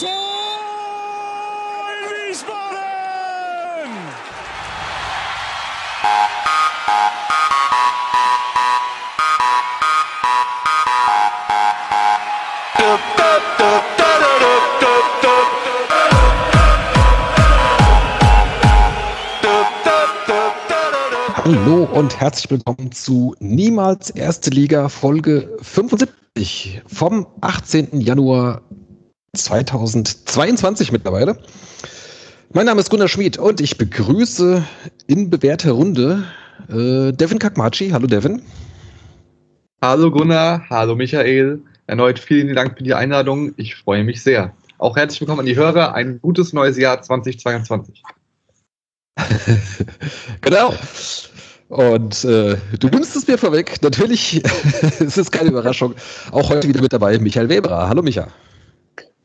Tor in Wiesbaden! Hallo und herzlich willkommen zu Niemals Erste Liga Folge 75 vom 18. Januar 2022 mittlerweile. Mein Name ist Gunnar Schmid und ich begrüße in bewährter Runde äh, Devin Kakmachi. Hallo Devin. Hallo Gunnar, hallo Michael. Erneut vielen Dank für die Einladung. Ich freue mich sehr. Auch herzlich willkommen an die Hörer. Ein gutes neues Jahr 2022. genau. Und äh, du nimmst es mir vorweg. Natürlich es ist keine Überraschung. Auch heute wieder mit dabei Michael Weber. Hallo Micha.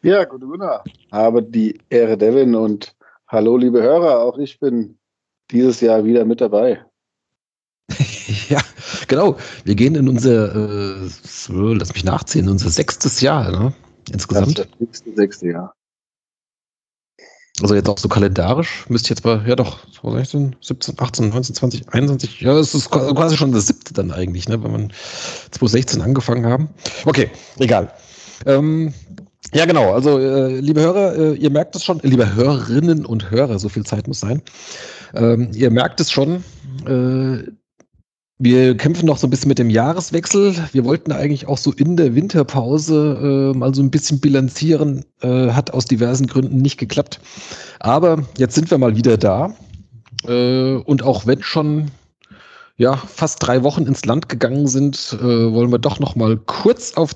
Ja, gute Gunnar. Habe die Ehre Devin und hallo liebe Hörer. Auch ich bin dieses Jahr wieder mit dabei. ja, genau. Wir gehen in unser, äh, so, lass mich nachziehen, unser sechstes Jahr ne? insgesamt. Das sechste, sechste Jahr. Also jetzt auch so kalendarisch, müsste jetzt mal, ja doch, 2016, 17, 18, 19, 20, 21, ja, es ist quasi schon das siebte dann eigentlich, ne, wenn man 2016 angefangen haben. Okay, egal. Ähm, ja, genau, also äh, liebe Hörer, äh, ihr merkt es schon, äh, liebe Hörerinnen und Hörer, so viel Zeit muss sein. Ähm, ihr merkt es schon, äh, wir kämpfen noch so ein bisschen mit dem Jahreswechsel. Wir wollten eigentlich auch so in der Winterpause äh, mal so ein bisschen bilanzieren. Äh, hat aus diversen Gründen nicht geklappt. Aber jetzt sind wir mal wieder da. Äh, und auch wenn schon ja, fast drei Wochen ins Land gegangen sind, äh, wollen wir doch noch mal kurz auf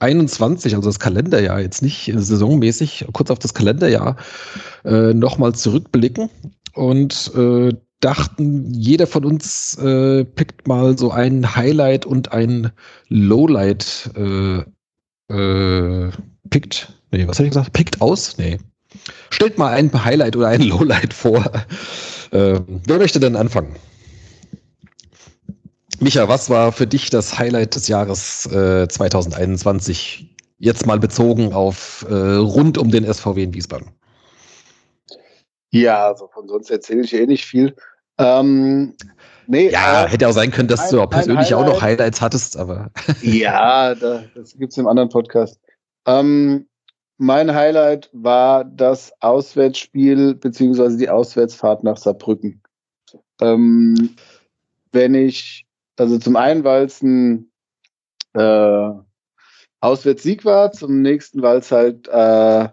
2021, also das Kalenderjahr, jetzt nicht saisonmäßig, kurz auf das Kalenderjahr äh, noch mal zurückblicken. Und äh, dachten, jeder von uns äh, pickt mal so ein Highlight und ein Lowlight äh, äh, pickt. Nee, was habe ich gesagt? Pickt aus? Nee. Stellt mal ein Highlight oder ein Lowlight vor. Äh, wer möchte denn anfangen? Micha, was war für dich das Highlight des Jahres äh, 2021? Jetzt mal bezogen auf äh, rund um den SVW in Wiesbaden. Ja, also von sonst erzähle ich eh nicht viel. Ähm, nee, ja, äh, hätte auch sein können, dass ein, du auch persönlich auch noch Highlights hattest, aber. ja, da, das gibt es im anderen Podcast. Ähm, mein Highlight war das Auswärtsspiel beziehungsweise die Auswärtsfahrt nach Saarbrücken. Ähm, wenn ich, also zum einen, weil es ein äh, Auswärtssieg war, zum nächsten, weil es halt äh,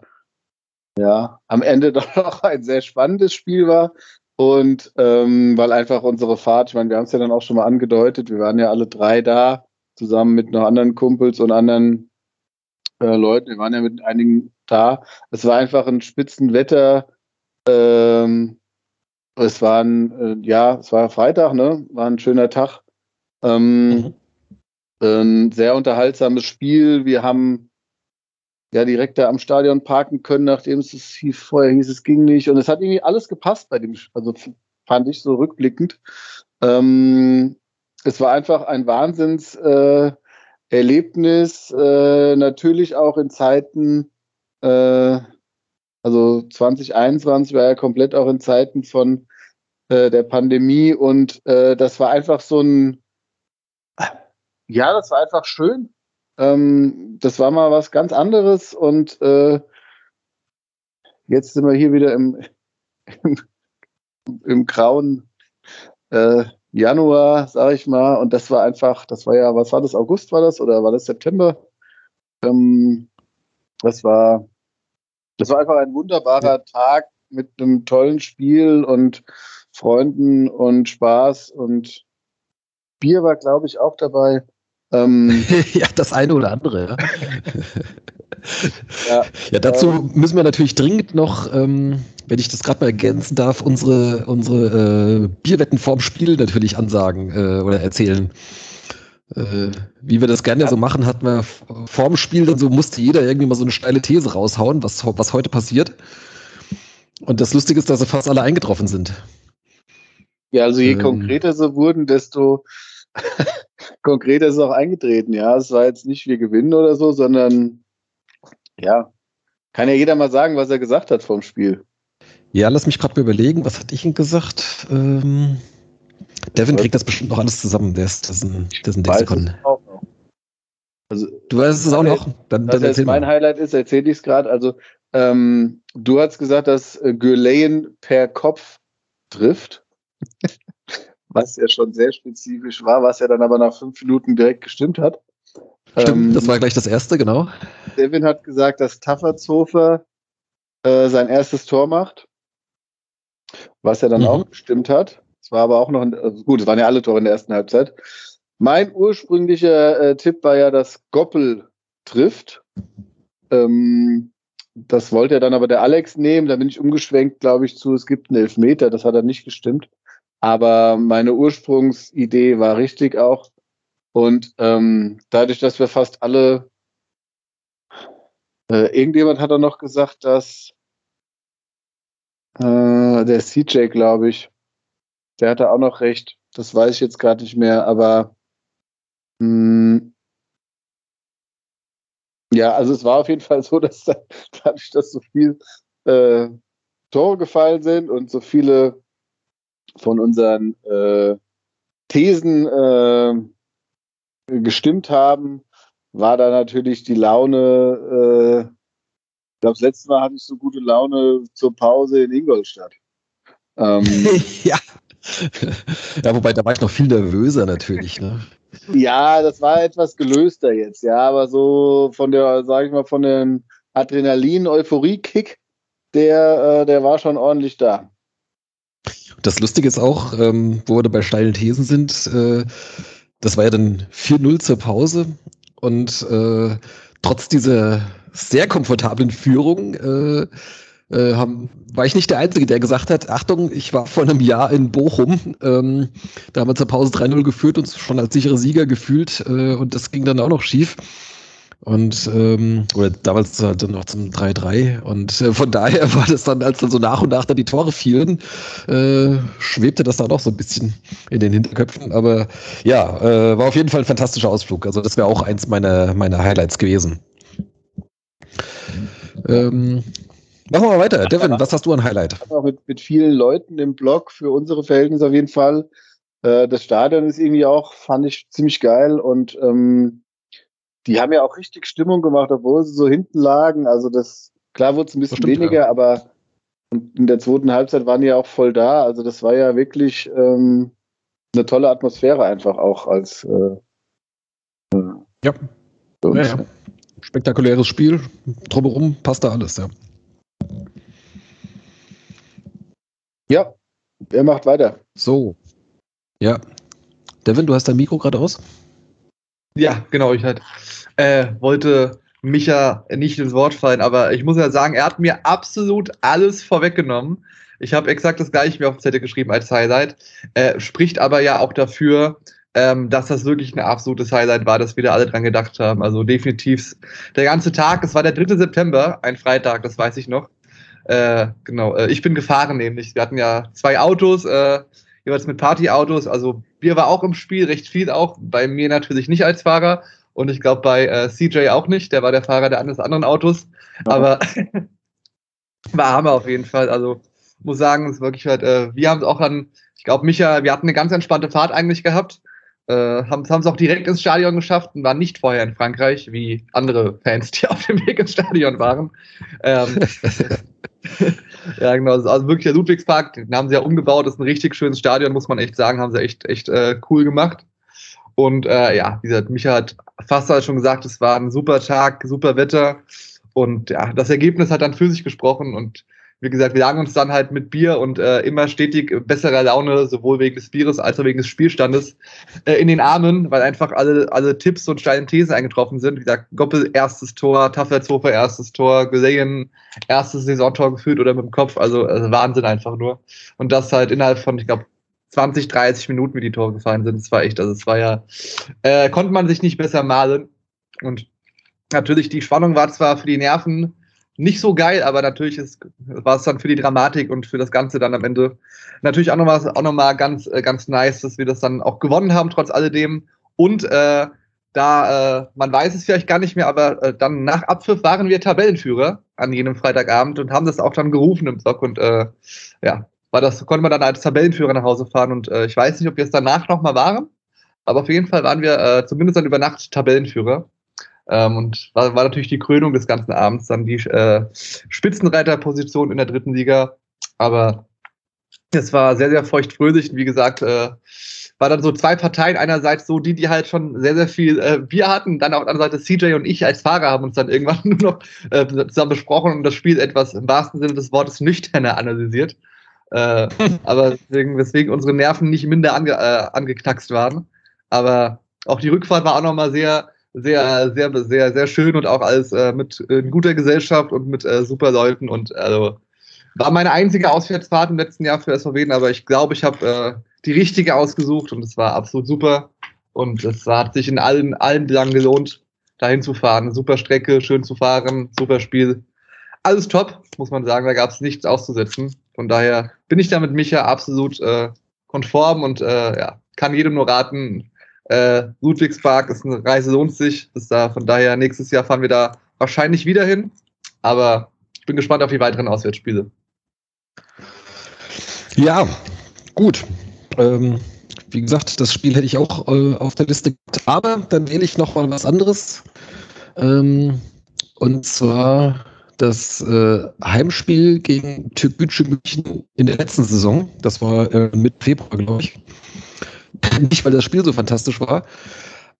ja am Ende doch noch ein sehr spannendes Spiel war. Und ähm, weil einfach unsere Fahrt, ich meine, wir haben es ja dann auch schon mal angedeutet, wir waren ja alle drei da, zusammen mit noch anderen Kumpels und anderen äh, Leuten. Wir waren ja mit einigen da. Es war einfach ein Spitzenwetter. Ähm, es war ein, äh, ja, es war Freitag, ne? War ein schöner Tag. Ähm, mhm. Ein sehr unterhaltsames Spiel. Wir haben ja direkt da am Stadion parken können, nachdem es hieß, vorher hieß, es ging nicht. Und es hat irgendwie alles gepasst bei dem, also fand ich so rückblickend. Ähm, es war einfach ein Wahnsinnserlebnis, äh, äh, natürlich auch in Zeiten, äh, also 2021 war ja komplett auch in Zeiten von äh, der Pandemie und äh, das war einfach so ein, ja, das war einfach schön. Ähm, das war mal was ganz anderes und äh, jetzt sind wir hier wieder im, im, im grauen äh, Januar, sag ich mal. Und das war einfach, das war ja, was war das, August war das oder war das September? Ähm, das war, das war einfach ein wunderbarer Tag mit einem tollen Spiel und Freunden und Spaß und Bier war, glaube ich, auch dabei. Ähm, ja, das eine oder andere. Ja, ja, ja dazu ähm, müssen wir natürlich dringend noch, ähm, wenn ich das gerade mal ergänzen darf, unsere, unsere äh, Bierwetten vorm Spiel natürlich ansagen äh, oder erzählen. Äh, wie wir das gerne ja. so machen, hatten wir vorm Spiel, dann so musste jeder irgendwie mal so eine steile These raushauen, was, was heute passiert. Und das Lustige ist, dass sie fast alle eingetroffen sind. Ja, also je ähm, konkreter sie wurden, desto konkret ist es auch eingetreten, ja. Es war jetzt nicht wir gewinnen oder so, sondern ja, Kann ja jeder mal sagen, was er gesagt hat vom Spiel. Ja, lass mich gerade mal überlegen, was hatte ich denn gesagt? Ähm, Devin kriegt das bestimmt noch alles zusammen. Der ist, das ist ein, das ist ein Lexikon. Also, du weißt es auch noch? Dann, dann jetzt mein mal. Highlight ist, erzähle ich es gerade. Also, ähm, du hast gesagt, dass äh, per Kopf trifft. was ja schon sehr spezifisch war, was ja dann aber nach fünf Minuten direkt gestimmt hat. Stimmt, ähm, das war gleich das erste, genau. Devin hat gesagt, dass Taffertshofer äh, sein erstes Tor macht, was er dann mhm. auch gestimmt hat. Es war aber auch noch, also gut, es waren ja alle Tore in der ersten Halbzeit. Mein ursprünglicher äh, Tipp war ja, dass Goppel trifft. Ähm, das wollte er dann aber der Alex nehmen. Da bin ich umgeschwenkt, glaube ich, zu, es gibt einen Elfmeter. Das hat er nicht gestimmt. Aber meine Ursprungsidee war richtig auch. Und ähm, dadurch, dass wir fast alle, äh, irgendjemand hat er noch gesagt, dass äh, der CJ, glaube ich, der hatte auch noch recht. Das weiß ich jetzt gerade nicht mehr, aber mh, hm, ja, also es war auf jeden Fall so, dass dadurch, dass so viel äh, Tore gefallen sind und so viele von unseren äh, Thesen äh, gestimmt haben, war da natürlich die Laune, äh, ich glaube, das letzte Mal hatte ich so gute Laune zur Pause in Ingolstadt. Ähm, ja. ja, wobei da war ich noch viel nervöser natürlich. Ne? Ja, das war etwas gelöster jetzt, ja, aber so von der, sage ich mal, von dem Adrenalin-Euphorie-Kick, der, äh, der war schon ordentlich da. Das Lustige ist auch, ähm, wo wir bei steilen Thesen sind, äh, das war ja dann 4-0 zur Pause und äh, trotz dieser sehr komfortablen Führung äh, äh, haben, war ich nicht der Einzige, der gesagt hat, Achtung, ich war vor einem Jahr in Bochum, ähm, da haben wir zur Pause 3-0 geführt, uns schon als sichere Sieger gefühlt äh, und das ging dann auch noch schief. Und ähm, oder damals dann noch zum 3-3. Und äh, von daher war das dann, als dann so nach und nach dann die Tore fielen, äh, schwebte das dann auch so ein bisschen in den Hinterköpfen. Aber ja, äh, war auf jeden Fall ein fantastischer Ausflug. Also das wäre auch eins meiner, meiner Highlights gewesen. Ähm, machen wir mal weiter. Devin, was hast du an Highlight? Mit, mit vielen Leuten im Blog für unsere Verhältnisse auf jeden Fall. Äh, das Stadion ist irgendwie auch, fand ich ziemlich geil und ähm, die haben ja auch richtig Stimmung gemacht, obwohl sie so hinten lagen. Also das, klar wurde es ein bisschen stimmt, weniger, ja. aber in der zweiten Halbzeit waren die ja auch voll da. Also das war ja wirklich ähm, eine tolle Atmosphäre einfach auch als äh, ja. ja, ja. Spektakuläres Spiel. Drumherum passt da alles, ja. Ja, wer macht weiter? So. Ja. Devin, du hast dein Mikro gerade aus? Ja, genau, ich halt äh, wollte Micha nicht ins Wort fallen, aber ich muss ja sagen, er hat mir absolut alles vorweggenommen. Ich habe exakt das gleiche mir auf dem Zettel geschrieben als Highlight. Äh, spricht aber ja auch dafür, ähm, dass das wirklich ein absolutes Highlight war, dass wir da alle dran gedacht haben. Also definitiv der ganze Tag, es war der 3. September, ein Freitag, das weiß ich noch. Äh, genau, äh, ich bin gefahren nämlich. Wir hatten ja zwei Autos, äh, jeweils mit Partyautos. Also Bier war auch im Spiel, recht viel auch. Bei mir natürlich nicht als Fahrer und ich glaube bei äh, CJ auch nicht. Der war der Fahrer der eines anderen Autos. Ja. Aber war Hammer auf jeden Fall. Also muss sagen, es ist wirklich halt, äh, wir haben es auch an, ich glaube, Micha, wir hatten eine ganz entspannte Fahrt eigentlich gehabt. Äh, haben es auch direkt ins Stadion geschafft und waren nicht vorher in Frankreich, wie andere Fans, die auf dem Weg ins Stadion waren. Ähm, ja, genau. Also wirklich der Ludwigspark. Den haben sie ja umgebaut. Das ist ein richtig schönes Stadion, muss man echt sagen. Haben sie echt, echt äh, cool gemacht. Und äh, ja, wie gesagt, Micha hat fast schon gesagt, es war ein super Tag, super Wetter. Und ja, das Ergebnis hat dann für sich gesprochen. Und wie gesagt, wir lagen uns dann halt mit Bier und äh, immer stetig besserer Laune, sowohl wegen des Bieres als auch wegen des Spielstandes, äh, in den Armen, weil einfach alle, alle Tipps und steile Thesen eingetroffen sind. Wie gesagt, Goppel erstes Tor, Taffertshofer erstes Tor, Geleyen erstes Saisontor gefühlt oder mit dem Kopf. Also, also Wahnsinn einfach nur. Und das halt innerhalb von, ich glaube, 20, 30 Minuten, wie die Tore gefallen sind. Das war echt, also es war ja, äh, konnte man sich nicht besser malen. Und natürlich, die Spannung war zwar für die Nerven nicht so geil, aber natürlich ist, war es dann für die Dramatik und für das Ganze dann am Ende natürlich auch nochmal auch noch mal ganz, äh, ganz nice, dass wir das dann auch gewonnen haben, trotz alledem. Und äh, da, äh, man weiß es vielleicht gar nicht mehr, aber äh, dann nach Abpfiff waren wir Tabellenführer an jenem Freitagabend und haben das auch dann gerufen im Block und äh, ja, war das, konnte man dann als Tabellenführer nach Hause fahren und äh, ich weiß nicht, ob wir es danach nochmal waren, aber auf jeden Fall waren wir äh, zumindest dann über Nacht Tabellenführer. Ähm, und war, war natürlich die Krönung des ganzen Abends, dann die äh, Spitzenreiterposition in der dritten Liga. Aber es war sehr, sehr feuchtfröhlich. Und wie gesagt, äh, war dann so zwei Parteien. Einerseits so die, die halt schon sehr, sehr viel äh, Bier hatten. Dann auf der anderen Seite CJ und ich als Fahrer haben uns dann irgendwann nur noch äh, zusammen besprochen und das Spiel etwas im wahrsten Sinne des Wortes nüchterner analysiert. Äh, aber deswegen, weswegen unsere Nerven nicht minder ange, äh, angeknackst waren. Aber auch die Rückfahrt war auch nochmal sehr, sehr, sehr, sehr, sehr schön und auch alles äh, mit äh, guter Gesellschaft und mit äh, super Leuten und also war meine einzige Auswärtsfahrt im letzten Jahr für SVW, aber ich glaube, ich habe äh, die richtige ausgesucht und es war absolut super und es hat sich in allen, allen Belangen gelohnt, dahin zu fahren. Super Strecke, schön zu fahren, super Spiel. Alles top, muss man sagen, da gab es nichts auszusetzen. Von daher bin ich da mit Micha absolut äh, konform und äh, ja, kann jedem nur raten, äh, Ludwigspark ist eine Reise, lohnt sich. Ist da, von daher, nächstes Jahr fahren wir da wahrscheinlich wieder hin. Aber ich bin gespannt auf die weiteren Auswärtsspiele. Ja, gut. Ähm, wie gesagt, das Spiel hätte ich auch äh, auf der Liste. Aber dann wähle ich noch mal was anderes. Ähm, und zwar das äh, Heimspiel gegen Türkgücü München in der letzten Saison. Das war äh, mit Februar, glaube ich. Nicht, weil das Spiel so fantastisch war,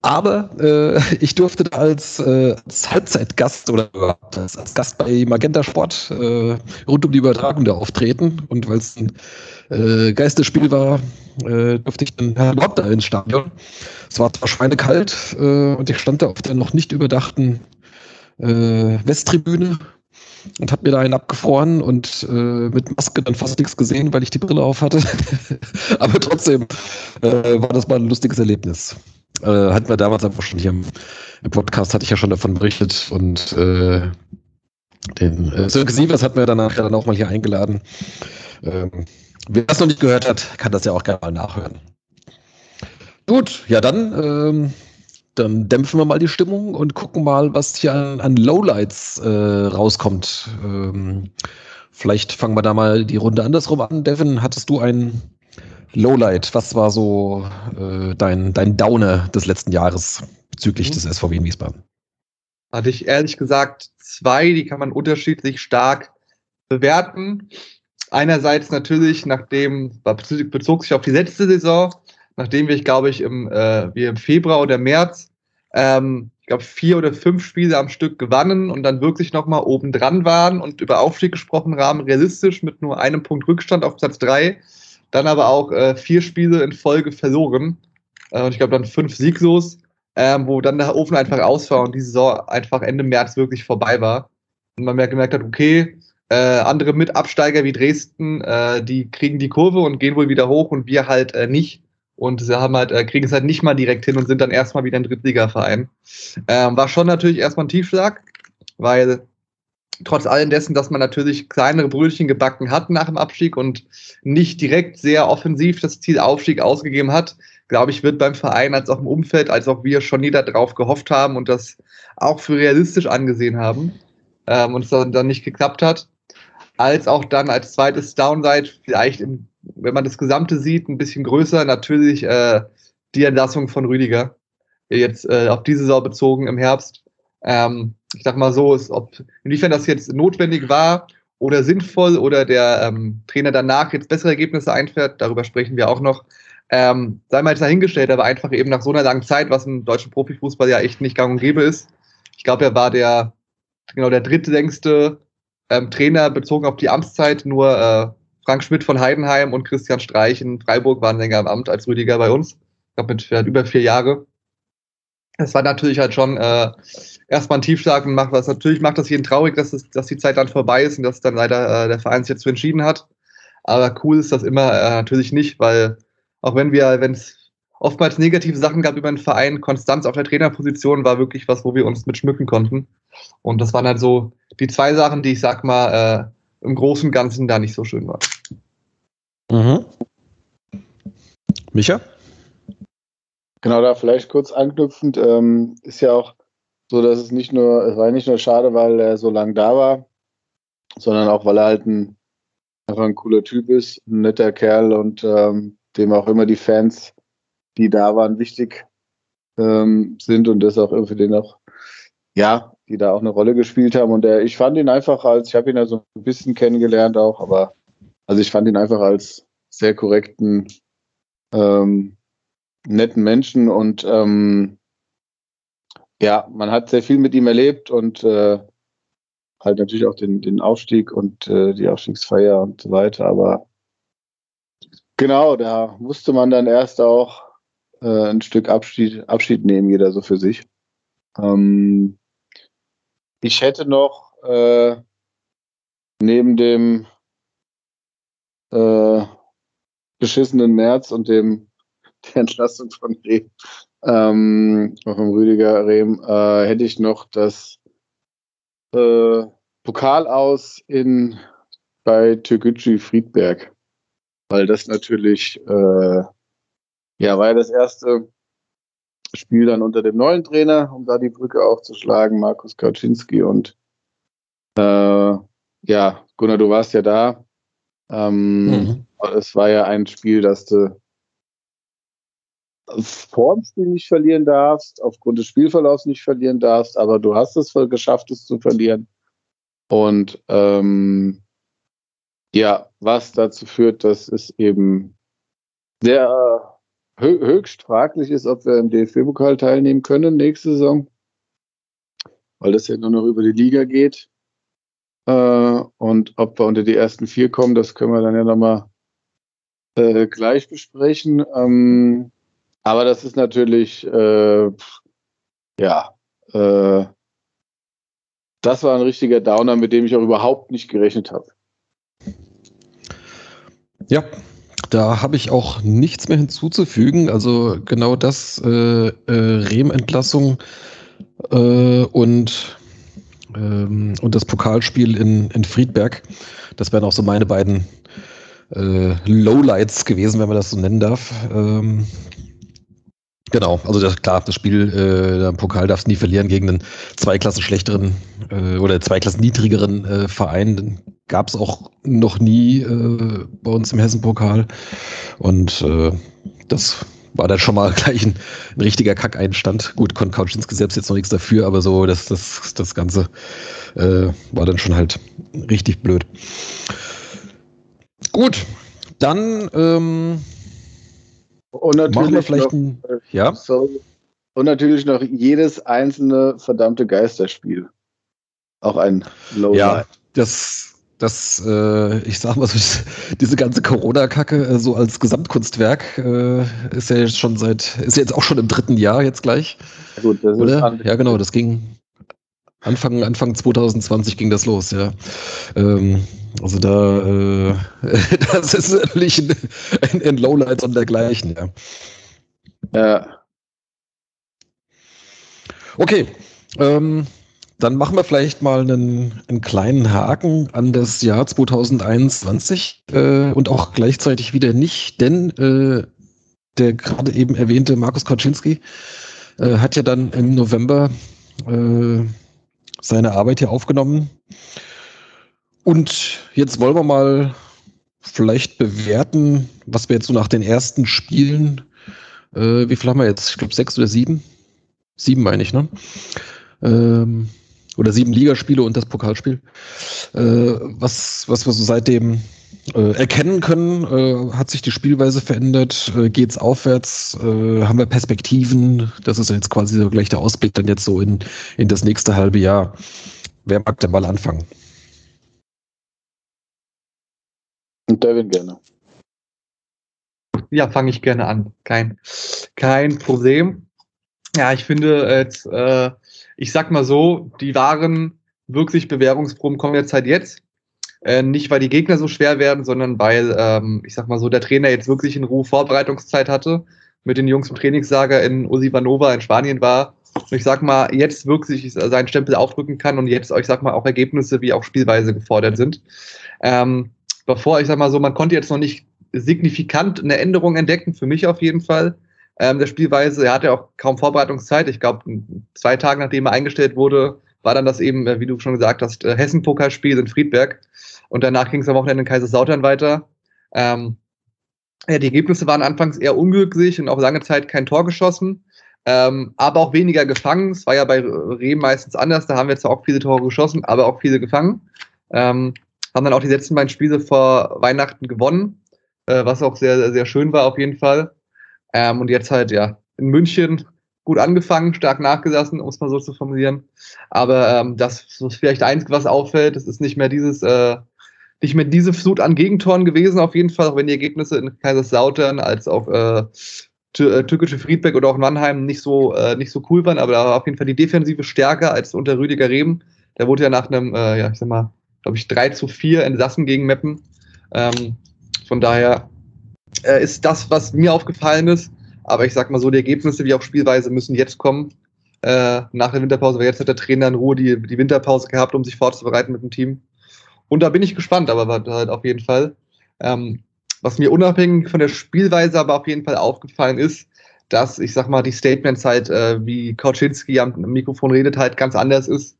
aber äh, ich durfte da als, äh, als Halbzeitgast oder als, Gast bei Magenta Sport äh, rund um die Übertragung da auftreten. Und weil es ein äh, Geistesspiel war, äh, durfte ich dann überhaupt da ins Stadion. Es war zwar schweinekalt äh, und ich stand da auf der noch nicht überdachten äh, Westtribüne und habe mir da einen abgefroren und äh, mit Maske dann fast nichts gesehen, weil ich die Brille auf hatte. Aber trotzdem äh, war das mal ein lustiges Erlebnis. Äh, hatten wir damals einfach schon hier im, im, Podcast, hatte ich ja schon davon berichtet und äh, den äh, Sönke Sievers hatten wir danach dann auch mal hier eingeladen. Ähm, wer das noch nicht gehört hat, kann das ja auch gerne mal nachhören. Gut, ja dann ähm, dann dämpfen wir mal die Stimmung und gucken mal, was hier an, an Lowlights äh, rauskommt. Ähm, vielleicht fangen wir da mal die Runde andersrum an. Devin, hattest du ein Lowlight? Was war so äh, dein, dein Downer des letzten Jahres bezüglich mhm. des SVW in Wiesbaden? Hatte ich ehrlich gesagt zwei, die kann man unterschiedlich stark bewerten. Einerseits natürlich, nachdem, bezog sich auf die letzte Saison, nachdem wir, ich glaube ich, im, äh, wir im Februar oder März, ähm, ich glaube, vier oder fünf Spiele am Stück gewannen und dann wirklich nochmal oben dran waren und über Aufstieg gesprochen haben, realistisch mit nur einem Punkt Rückstand auf Platz drei, dann aber auch äh, vier Spiele in Folge verloren äh, und ich glaube dann fünf sieglos, ähm, wo dann der Ofen einfach aus war und die Saison einfach Ende März wirklich vorbei war. Und man gemerkt hat, okay, äh, andere Mitabsteiger wie Dresden, äh, die kriegen die Kurve und gehen wohl wieder hoch und wir halt äh, nicht und sie haben halt, äh, kriegen es halt nicht mal direkt hin und sind dann erstmal wieder ein Drittligaverein. Ähm, war schon natürlich erstmal ein Tiefschlag, weil trotz allem dessen, dass man natürlich kleinere Brötchen gebacken hat nach dem Abstieg und nicht direkt sehr offensiv das Ziel Aufstieg ausgegeben hat, glaube ich, wird beim Verein als auch im Umfeld, als auch wir schon nie darauf gehofft haben und das auch für realistisch angesehen haben ähm, und es dann, dann nicht geklappt hat. Als auch dann als zweites Downside vielleicht im wenn man das Gesamte sieht, ein bisschen größer. Natürlich äh, die Entlassung von Rüdiger. Jetzt äh, auf diese Saison bezogen im Herbst. Ähm, ich sag mal so, ist, ob, inwiefern das jetzt notwendig war oder sinnvoll oder der ähm, Trainer danach jetzt bessere Ergebnisse einfährt, darüber sprechen wir auch noch. Ähm, sei mal jetzt dahingestellt, aber einfach eben nach so einer langen Zeit, was im deutschen Profifußball ja echt nicht gang und gäbe ist. Ich glaube, er war der, genau, der drittlängste ähm, Trainer bezogen auf die Amtszeit, nur äh, Frank Schmidt von Heidenheim und Christian Streich in Freiburg waren länger im Amt als Rüdiger bei uns. Ich glaube, mit ja, über vier Jahre. Es war natürlich halt schon äh, erstmal ein Tiefschlag und macht was. Natürlich macht das jeden traurig, dass, es, dass die Zeit dann vorbei ist und dass dann leider äh, der Verein sich jetzt entschieden hat. Aber cool ist das immer äh, natürlich nicht, weil auch wenn wir, wenn es oftmals negative Sachen gab über den Verein, Konstanz auf der Trainerposition war wirklich was, wo wir uns mit schmücken konnten. Und das waren halt so die zwei Sachen, die ich sag mal, äh, im Großen und Ganzen da nicht so schön war. Mhm. Micha? Genau, da vielleicht kurz anknüpfend, ähm, ist ja auch so, dass es nicht nur, es war nicht nur schade, weil er so lange da war, sondern auch, weil er halt ein, einfach ein cooler Typ ist, ein netter Kerl und ähm, dem auch immer die Fans, die da waren, wichtig ähm, sind und das auch für den auch, ja, die da auch eine Rolle gespielt haben. Und der, ich fand ihn einfach als, ich habe ihn ja so ein bisschen kennengelernt auch, aber also ich fand ihn einfach als sehr korrekten, ähm, netten Menschen und ähm, ja, man hat sehr viel mit ihm erlebt und äh, halt natürlich auch den, den Aufstieg und äh, die Aufstiegsfeier und so weiter. Aber genau, da musste man dann erst auch äh, ein Stück Abschied, Abschied nehmen, jeder so für sich. Ähm, ich hätte noch äh, neben dem äh, beschissenen März und dem der Entlassung von Rehm, ähm, vom Rüdiger Rehm, äh, hätte ich noch das äh, Pokal aus in bei Türkgücü Friedberg, weil das natürlich äh, ja war ja das erste Spiel dann unter dem neuen Trainer, um da die Brücke aufzuschlagen, Markus Kauczynski und äh, ja, Gunnar, du warst ja da. Ähm, mhm. Es war ja ein Spiel, das du vor dem Spiel nicht verlieren darfst, aufgrund des Spielverlaufs nicht verlieren darfst, aber du hast es geschafft, es zu verlieren. Und ähm, ja, was dazu führt, dass es eben sehr höchst fraglich ist, ob wir im DFB-Pokal teilnehmen können nächste Saison, weil das ja nur noch über die Liga geht. Äh, und ob wir unter die ersten vier kommen, das können wir dann ja nochmal äh, gleich besprechen. Ähm, aber das ist natürlich, äh, ja, das war ein richtiger Downer, mit dem ich auch überhaupt nicht gerechnet habe. Ja, da habe ich auch nichts mehr hinzuzufügen. Also genau das äh, äh, Rehm-Entlassung äh, und, ähm, und das Pokalspiel in, in Friedberg. Das wären auch so meine beiden äh, Lowlights gewesen, wenn man das so nennen darf. Ähm, Genau, also das, klar, das Spiel, äh, Pokal darf es nie verlieren gegen einen zwei Klassen schlechteren äh, oder zwei Klassen niedrigeren äh, Verein. Gab es auch noch nie äh, bei uns im Hessen-Pokal. Und äh, das war dann schon mal gleich ein, ein richtiger Kackeinstand. Gut, konnte Kautschinski selbst jetzt noch nichts dafür, aber so das, das, das Ganze äh, war dann schon halt richtig blöd. Gut, dann ähm, und natürlich Machen wir vielleicht noch, ein, ja? Sorry. Und natürlich noch jedes einzelne verdammte Geisterspiel. Auch ein Low. Ja, das, das, äh, ich sag mal so, diese ganze Corona-Kacke äh, so als Gesamtkunstwerk äh, ist ja jetzt schon seit, ist jetzt auch schon im dritten Jahr jetzt gleich. Ja, gut, das Oder? Ist ja, genau, das ging Anfang, Anfang 2020 ging das los, ja. Ähm, also da, äh, das ist natürlich ein, ein, ein Lowlight und dergleichen, ja. Ja. Okay, ähm, dann machen wir vielleicht mal einen, einen kleinen Haken an das Jahr 2021 äh, und auch gleichzeitig wieder nicht, denn äh, der gerade eben erwähnte Markus Koczynski äh, hat ja dann im November äh, seine Arbeit hier aufgenommen und jetzt wollen wir mal vielleicht bewerten, was wir jetzt so nach den ersten Spielen, äh, wie viel haben wir jetzt? Ich glaube sechs oder sieben? Sieben meine ich, ne? Ähm, oder sieben Ligaspiele und das Pokalspiel. Äh, was, was wir so seitdem äh, erkennen können, äh, hat sich die Spielweise verändert, äh, geht's aufwärts, äh, haben wir Perspektiven, das ist jetzt quasi so gleich der Ausblick dann jetzt so in, in das nächste halbe Jahr. Wer mag denn mal anfangen? Und Devin gerne. Ja, fange ich gerne an. Kein, kein Problem. Ja, ich finde jetzt, äh, ich sag mal so, die wahren wirklich Bewährungsproben kommen jetzt halt jetzt. Äh, nicht, weil die Gegner so schwer werden, sondern weil, ähm, ich sag mal so, der Trainer jetzt wirklich in Ruhe Vorbereitungszeit hatte, mit den Jungs im Trainingslager in Osivanova in Spanien war. Und ich sag mal, jetzt wirklich seinen Stempel aufdrücken kann und jetzt, ich sag mal, auch Ergebnisse wie auch Spielweise gefordert sind. Ähm, bevor, ich sag mal so, man konnte jetzt noch nicht signifikant eine Änderung entdecken, für mich auf jeden Fall. ähm, der Spielweise. Er hatte auch kaum Vorbereitungszeit. Ich glaube, zwei Tage nachdem er eingestellt wurde, war dann das eben, äh, wie du schon gesagt hast, äh, Hessen-Pokalspiel in Friedberg. Und danach ging es am Wochenende in Kaiserslautern weiter. Ähm, ja, die Ergebnisse waren anfangs eher unglücklich und auch lange Zeit kein Tor geschossen, ähm, aber auch weniger gefangen. Es war ja bei Rehm meistens anders. Da haben wir zwar auch viele Tore geschossen, aber auch viele gefangen. Ähm, haben dann auch die letzten beiden Spiele vor Weihnachten gewonnen, äh, was auch sehr, sehr schön war auf jeden Fall. Ähm, und jetzt halt, ja, in München gut angefangen, stark nachgelassen, um es mal so zu formulieren. Aber ähm, das ist vielleicht eins, was auffällt. Es ist nicht mehr dieses, äh, nicht mehr diese Flut an Gegentoren gewesen, auf jeden Fall, auch wenn die Ergebnisse in Kaiserslautern als auch äh, äh türkische Friedberg oder auch Mannheim nicht so, äh, nicht so cool waren, aber da war auf jeden Fall die Defensive stärker als unter Rüdiger Reben. Der wurde ja nach einem, äh, ja, ich sag mal, glaube ich, 3 zu 4 entlassen gegen Meppen. Ähm, von daher äh, ist das, was mir aufgefallen ist. Aber ich sag mal so, die Ergebnisse wie auch Spielweise müssen jetzt kommen. Äh, nach der Winterpause, weil jetzt hat der Trainer in Ruhe die, die Winterpause gehabt, um sich vorzubereiten mit dem Team. Und da bin ich gespannt, aber halt auf jeden Fall. Ähm, was mir unabhängig von der Spielweise aber auf jeden Fall aufgefallen ist, dass, ich sag mal, die Statements halt, äh, wie Kauczynski am Mikrofon redet, halt ganz anders ist.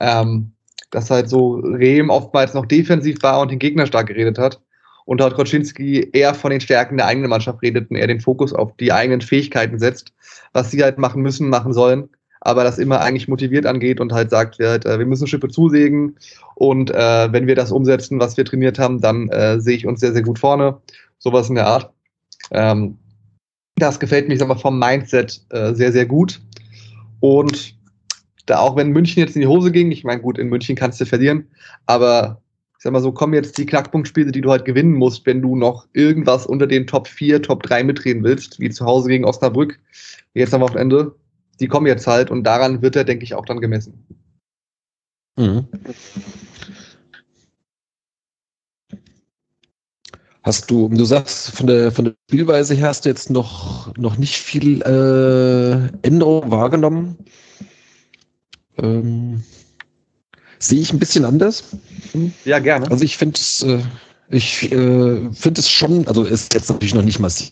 Ähm, dass halt so Rehm oftmals noch defensiv war und den Gegner stark geredet hat und dort Koczynski eher von den Stärken der eigenen Mannschaft redet und eher den Fokus auf die eigenen Fähigkeiten setzt, was sie halt machen müssen, machen sollen, aber das immer eigentlich motiviert angeht und halt sagt, wir, halt, äh, wir müssen Schippe zulegen und äh, wenn wir das umsetzen, was wir trainiert haben, dann äh, sehe ich uns sehr, sehr gut vorne. Sowas in der Art. Ähm, das gefällt mir, aber vom Mindset äh, sehr, sehr gut. Und da auch wenn München jetzt in die Hose ging, ich meine, gut, in München kannst du verlieren, aber ich sag mal so, kommen jetzt die Knackpunktspiele, die du halt gewinnen musst, wenn du noch irgendwas unter den Top 4, Top 3 mitreden willst, wie zu Hause gegen Osnabrück, jetzt am Wochenende, die kommen jetzt halt und daran wird er, denke ich, auch dann gemessen. Mhm. Hast du, du sagst, von der, von der Spielweise her hast du jetzt noch, noch nicht viel äh, Änderung wahrgenommen. Ähm, Sehe ich ein bisschen anders. Ja, gerne. Also ich finde es, äh, ich äh, finde es schon, also es ist jetzt natürlich noch nicht massiv.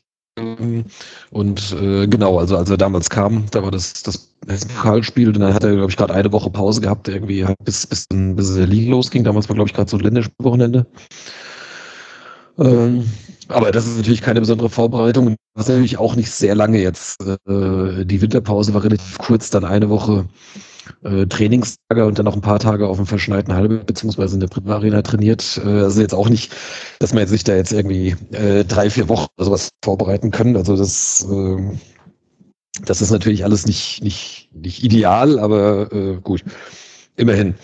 Und äh, genau, also als er damals kam, da war das das Pokalspiel und dann hat er, glaube ich, gerade eine Woche Pause gehabt, irgendwie bis, bis, bis der Liga losging. Damals war, glaube ich, gerade so ein Länderspielwochenende. Ähm, aber das ist natürlich keine besondere Vorbereitung. Das ist natürlich auch nicht sehr lange jetzt. Äh, die Winterpause war relativ kurz, dann eine Woche äh, Trainingstage und dann noch ein paar Tage auf dem verschneiten Halbe beziehungsweise in der Primarena trainiert. Äh, also jetzt auch nicht, dass man jetzt sich da jetzt irgendwie äh, drei, vier Wochen oder sowas vorbereiten können. Also das, äh, das ist natürlich alles nicht, nicht, nicht ideal, aber äh, gut, immerhin.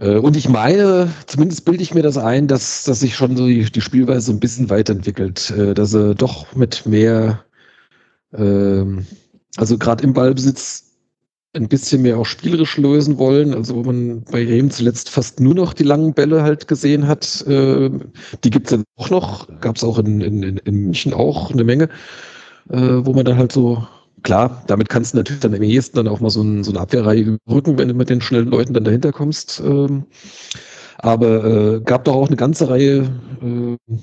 Äh, und ich meine, zumindest bilde ich mir das ein, dass, dass sich schon so die, die Spielweise ein bisschen weiterentwickelt, äh, dass er doch mit mehr, äh, also gerade im Ballbesitz ein bisschen mehr auch spielerisch lösen wollen. Also wo man bei Rehm zuletzt fast nur noch die langen Bälle halt gesehen hat. Äh, die gibt es ja auch noch. Gab es auch in, in, in München auch eine Menge, äh, wo man dann halt so, klar, damit kannst du natürlich dann am ehesten dann auch mal so, ein, so eine Abwehrreihe überbrücken, wenn du mit den schnellen Leuten dann dahinter kommst. Ähm, aber äh, gab doch auch eine ganze Reihe äh,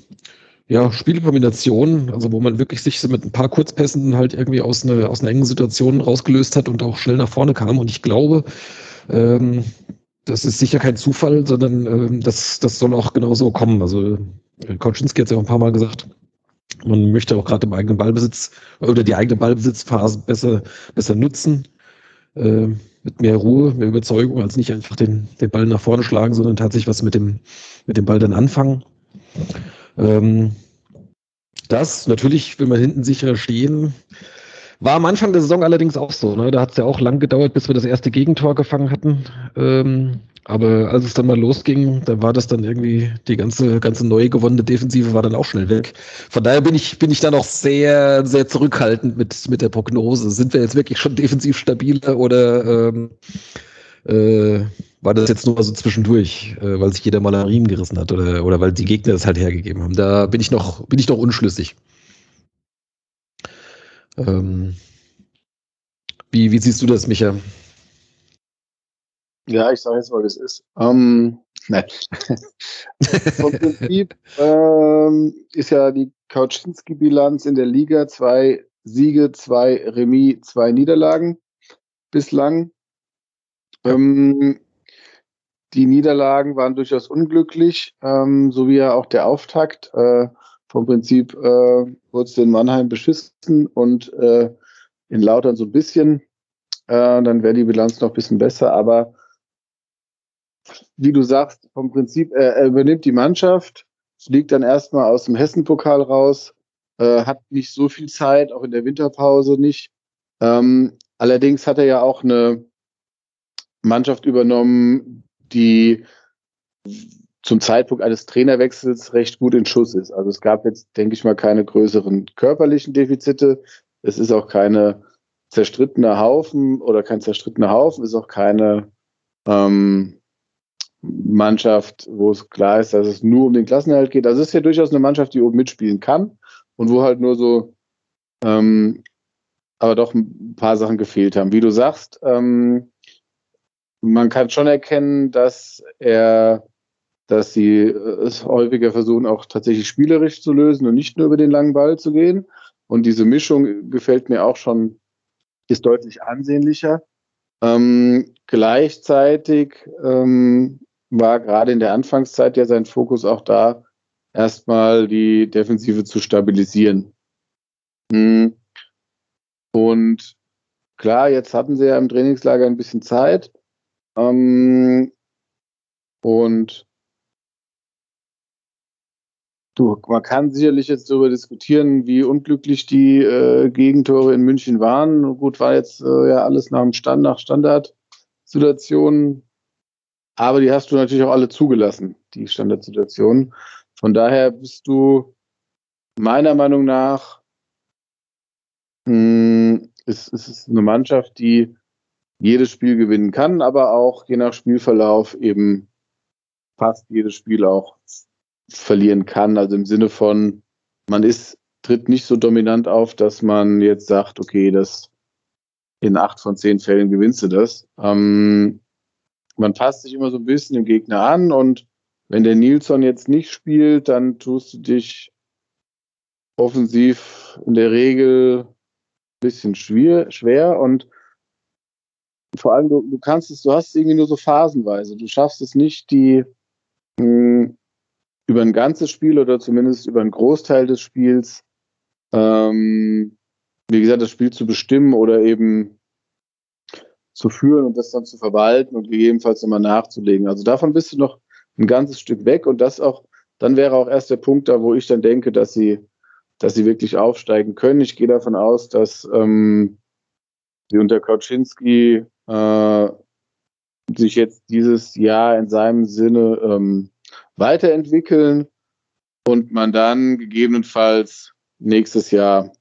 ja, Spielkombinationen, also wo man wirklich sich so mit ein paar Kurzpässen halt irgendwie aus, einer aus einer engen Situation rausgelöst hat und auch schnell nach vorne kam. Und ich glaube, ähm, das ist sicher kein Zufall, sondern ähm, das, das soll auch genauso kommen. Also äh, Kautschinski hat es ja auch ein paar Mal gesagt, man möchte auch gerade im eigenen Ballbesitz oder die eigene Ballbesitzphase besser, besser nutzen. Äh, mit mehr Ruhe, mehr Überzeugung, als nicht einfach den, den Ball nach vorne schlagen, sondern tatsächlich was mit dem, mit dem Ball dann anfangen. Ähm, das, natürlich will man hinten sicher stehen. War am Anfang der Saison allerdings auch so. Ne? Da hat es ja auch lang gedauert, bis wir das erste Gegentor gefangen hatten. Ähm, aber als es dann mal losging, dann war das dann irgendwie, die ganze, ganze neu gewonnene Defensive war dann auch schnell weg. Von daher bin ich, bin ich da noch sehr, sehr zurückhaltend mit, mit der Prognose. Sind wir jetzt wirklich schon defensiv stabiler oder ähm, äh, war das jetzt nur so zwischendurch, äh, weil sich jeder mal einen Riemen gerissen hat oder, oder weil die Gegner das halt hergegeben haben. Da bin ich noch, bin ich noch unschlüssig. Ähm, wie, wie siehst du das, Micha? Ja, ich sage jetzt mal, wie es ist. Ähm, nein. Vom Prinzip ähm, ist ja die Kauczynski-Bilanz in der Liga zwei Siege, zwei Remis, zwei Niederlagen bislang. Ähm, die Niederlagen waren durchaus unglücklich, ähm, so wie ja auch der Auftakt. Äh, vom Prinzip äh, wurde es in Mannheim beschissen und äh, in Lautern so ein bisschen. Äh, dann wäre die Bilanz noch ein bisschen besser, aber wie du sagst, vom Prinzip, äh, er übernimmt die Mannschaft, fliegt dann erstmal aus dem Hessenpokal raus, äh, hat nicht so viel Zeit, auch in der Winterpause nicht. Ähm, allerdings hat er ja auch eine Mannschaft übernommen, die zum Zeitpunkt eines Trainerwechsels recht gut in Schuss ist. Also es gab jetzt, denke ich mal, keine größeren körperlichen Defizite. Es ist auch keine zerstrittene Haufen oder kein zerstrittener Haufen, ist auch keine ähm, Mannschaft, wo es klar ist, dass es nur um den Klassenerhalt geht. Also es ist ja durchaus eine Mannschaft, die oben mitspielen kann und wo halt nur so, ähm, aber doch ein paar Sachen gefehlt haben. Wie du sagst, ähm, man kann schon erkennen, dass er, dass sie es häufiger versuchen, auch tatsächlich spielerisch zu lösen und nicht nur über den langen Ball zu gehen. Und diese Mischung gefällt mir auch schon, ist deutlich ansehnlicher. Ähm, gleichzeitig ähm, war gerade in der Anfangszeit ja sein Fokus auch da, erstmal die Defensive zu stabilisieren. Hm. Und klar, jetzt hatten sie ja im Trainingslager ein bisschen Zeit. Ähm, und du, man kann sicherlich jetzt darüber diskutieren, wie unglücklich die äh, Gegentore in München waren. Gut, war jetzt äh, ja alles nach dem Stand, nach Standardsituationen. Aber die hast du natürlich auch alle zugelassen, die Standardsituationen. Von daher bist du meiner Meinung nach, mh, hm, ist, ist es eine Mannschaft, die jedes Spiel gewinnen kann, aber auch je nach Spielverlauf eben fast jedes Spiel auch verlieren kann. Also im Sinne von, man ist, tritt nicht so dominant auf, dass man jetzt sagt, okay, das in acht von zehn Fällen gewinnst du das. Ähm, man passt sich immer so ein bisschen dem Gegner an und wenn der Nilsson jetzt nicht spielt, dann tust du dich offensiv in der Regel ein bisschen schwer, schwer und vor allem du, du kannst es, du hast es irgendwie nur so phasenweise. Du schaffst es nicht, die mh, hm, über ein ganzes Spiel oder zumindest über einen Großteil des Spiels, ähm, wie gesagt, das Spiel zu bestimmen oder eben zu führen und das dann zu verwalten und gegebenenfalls nochmal nachzulegen. Also davon bist du noch ein ganzes Stück weg und das auch, dann wäre auch erst der Punkt da, wo ich dann denke, dass sie, dass sie wirklich aufsteigen können. Ich gehe davon aus, dass ähm, sie unter Kauczynski äh, sich jetzt dieses Jahr in seinem Sinne ähm, weiterentwickeln und man dann gegebenenfalls nächstes Jahr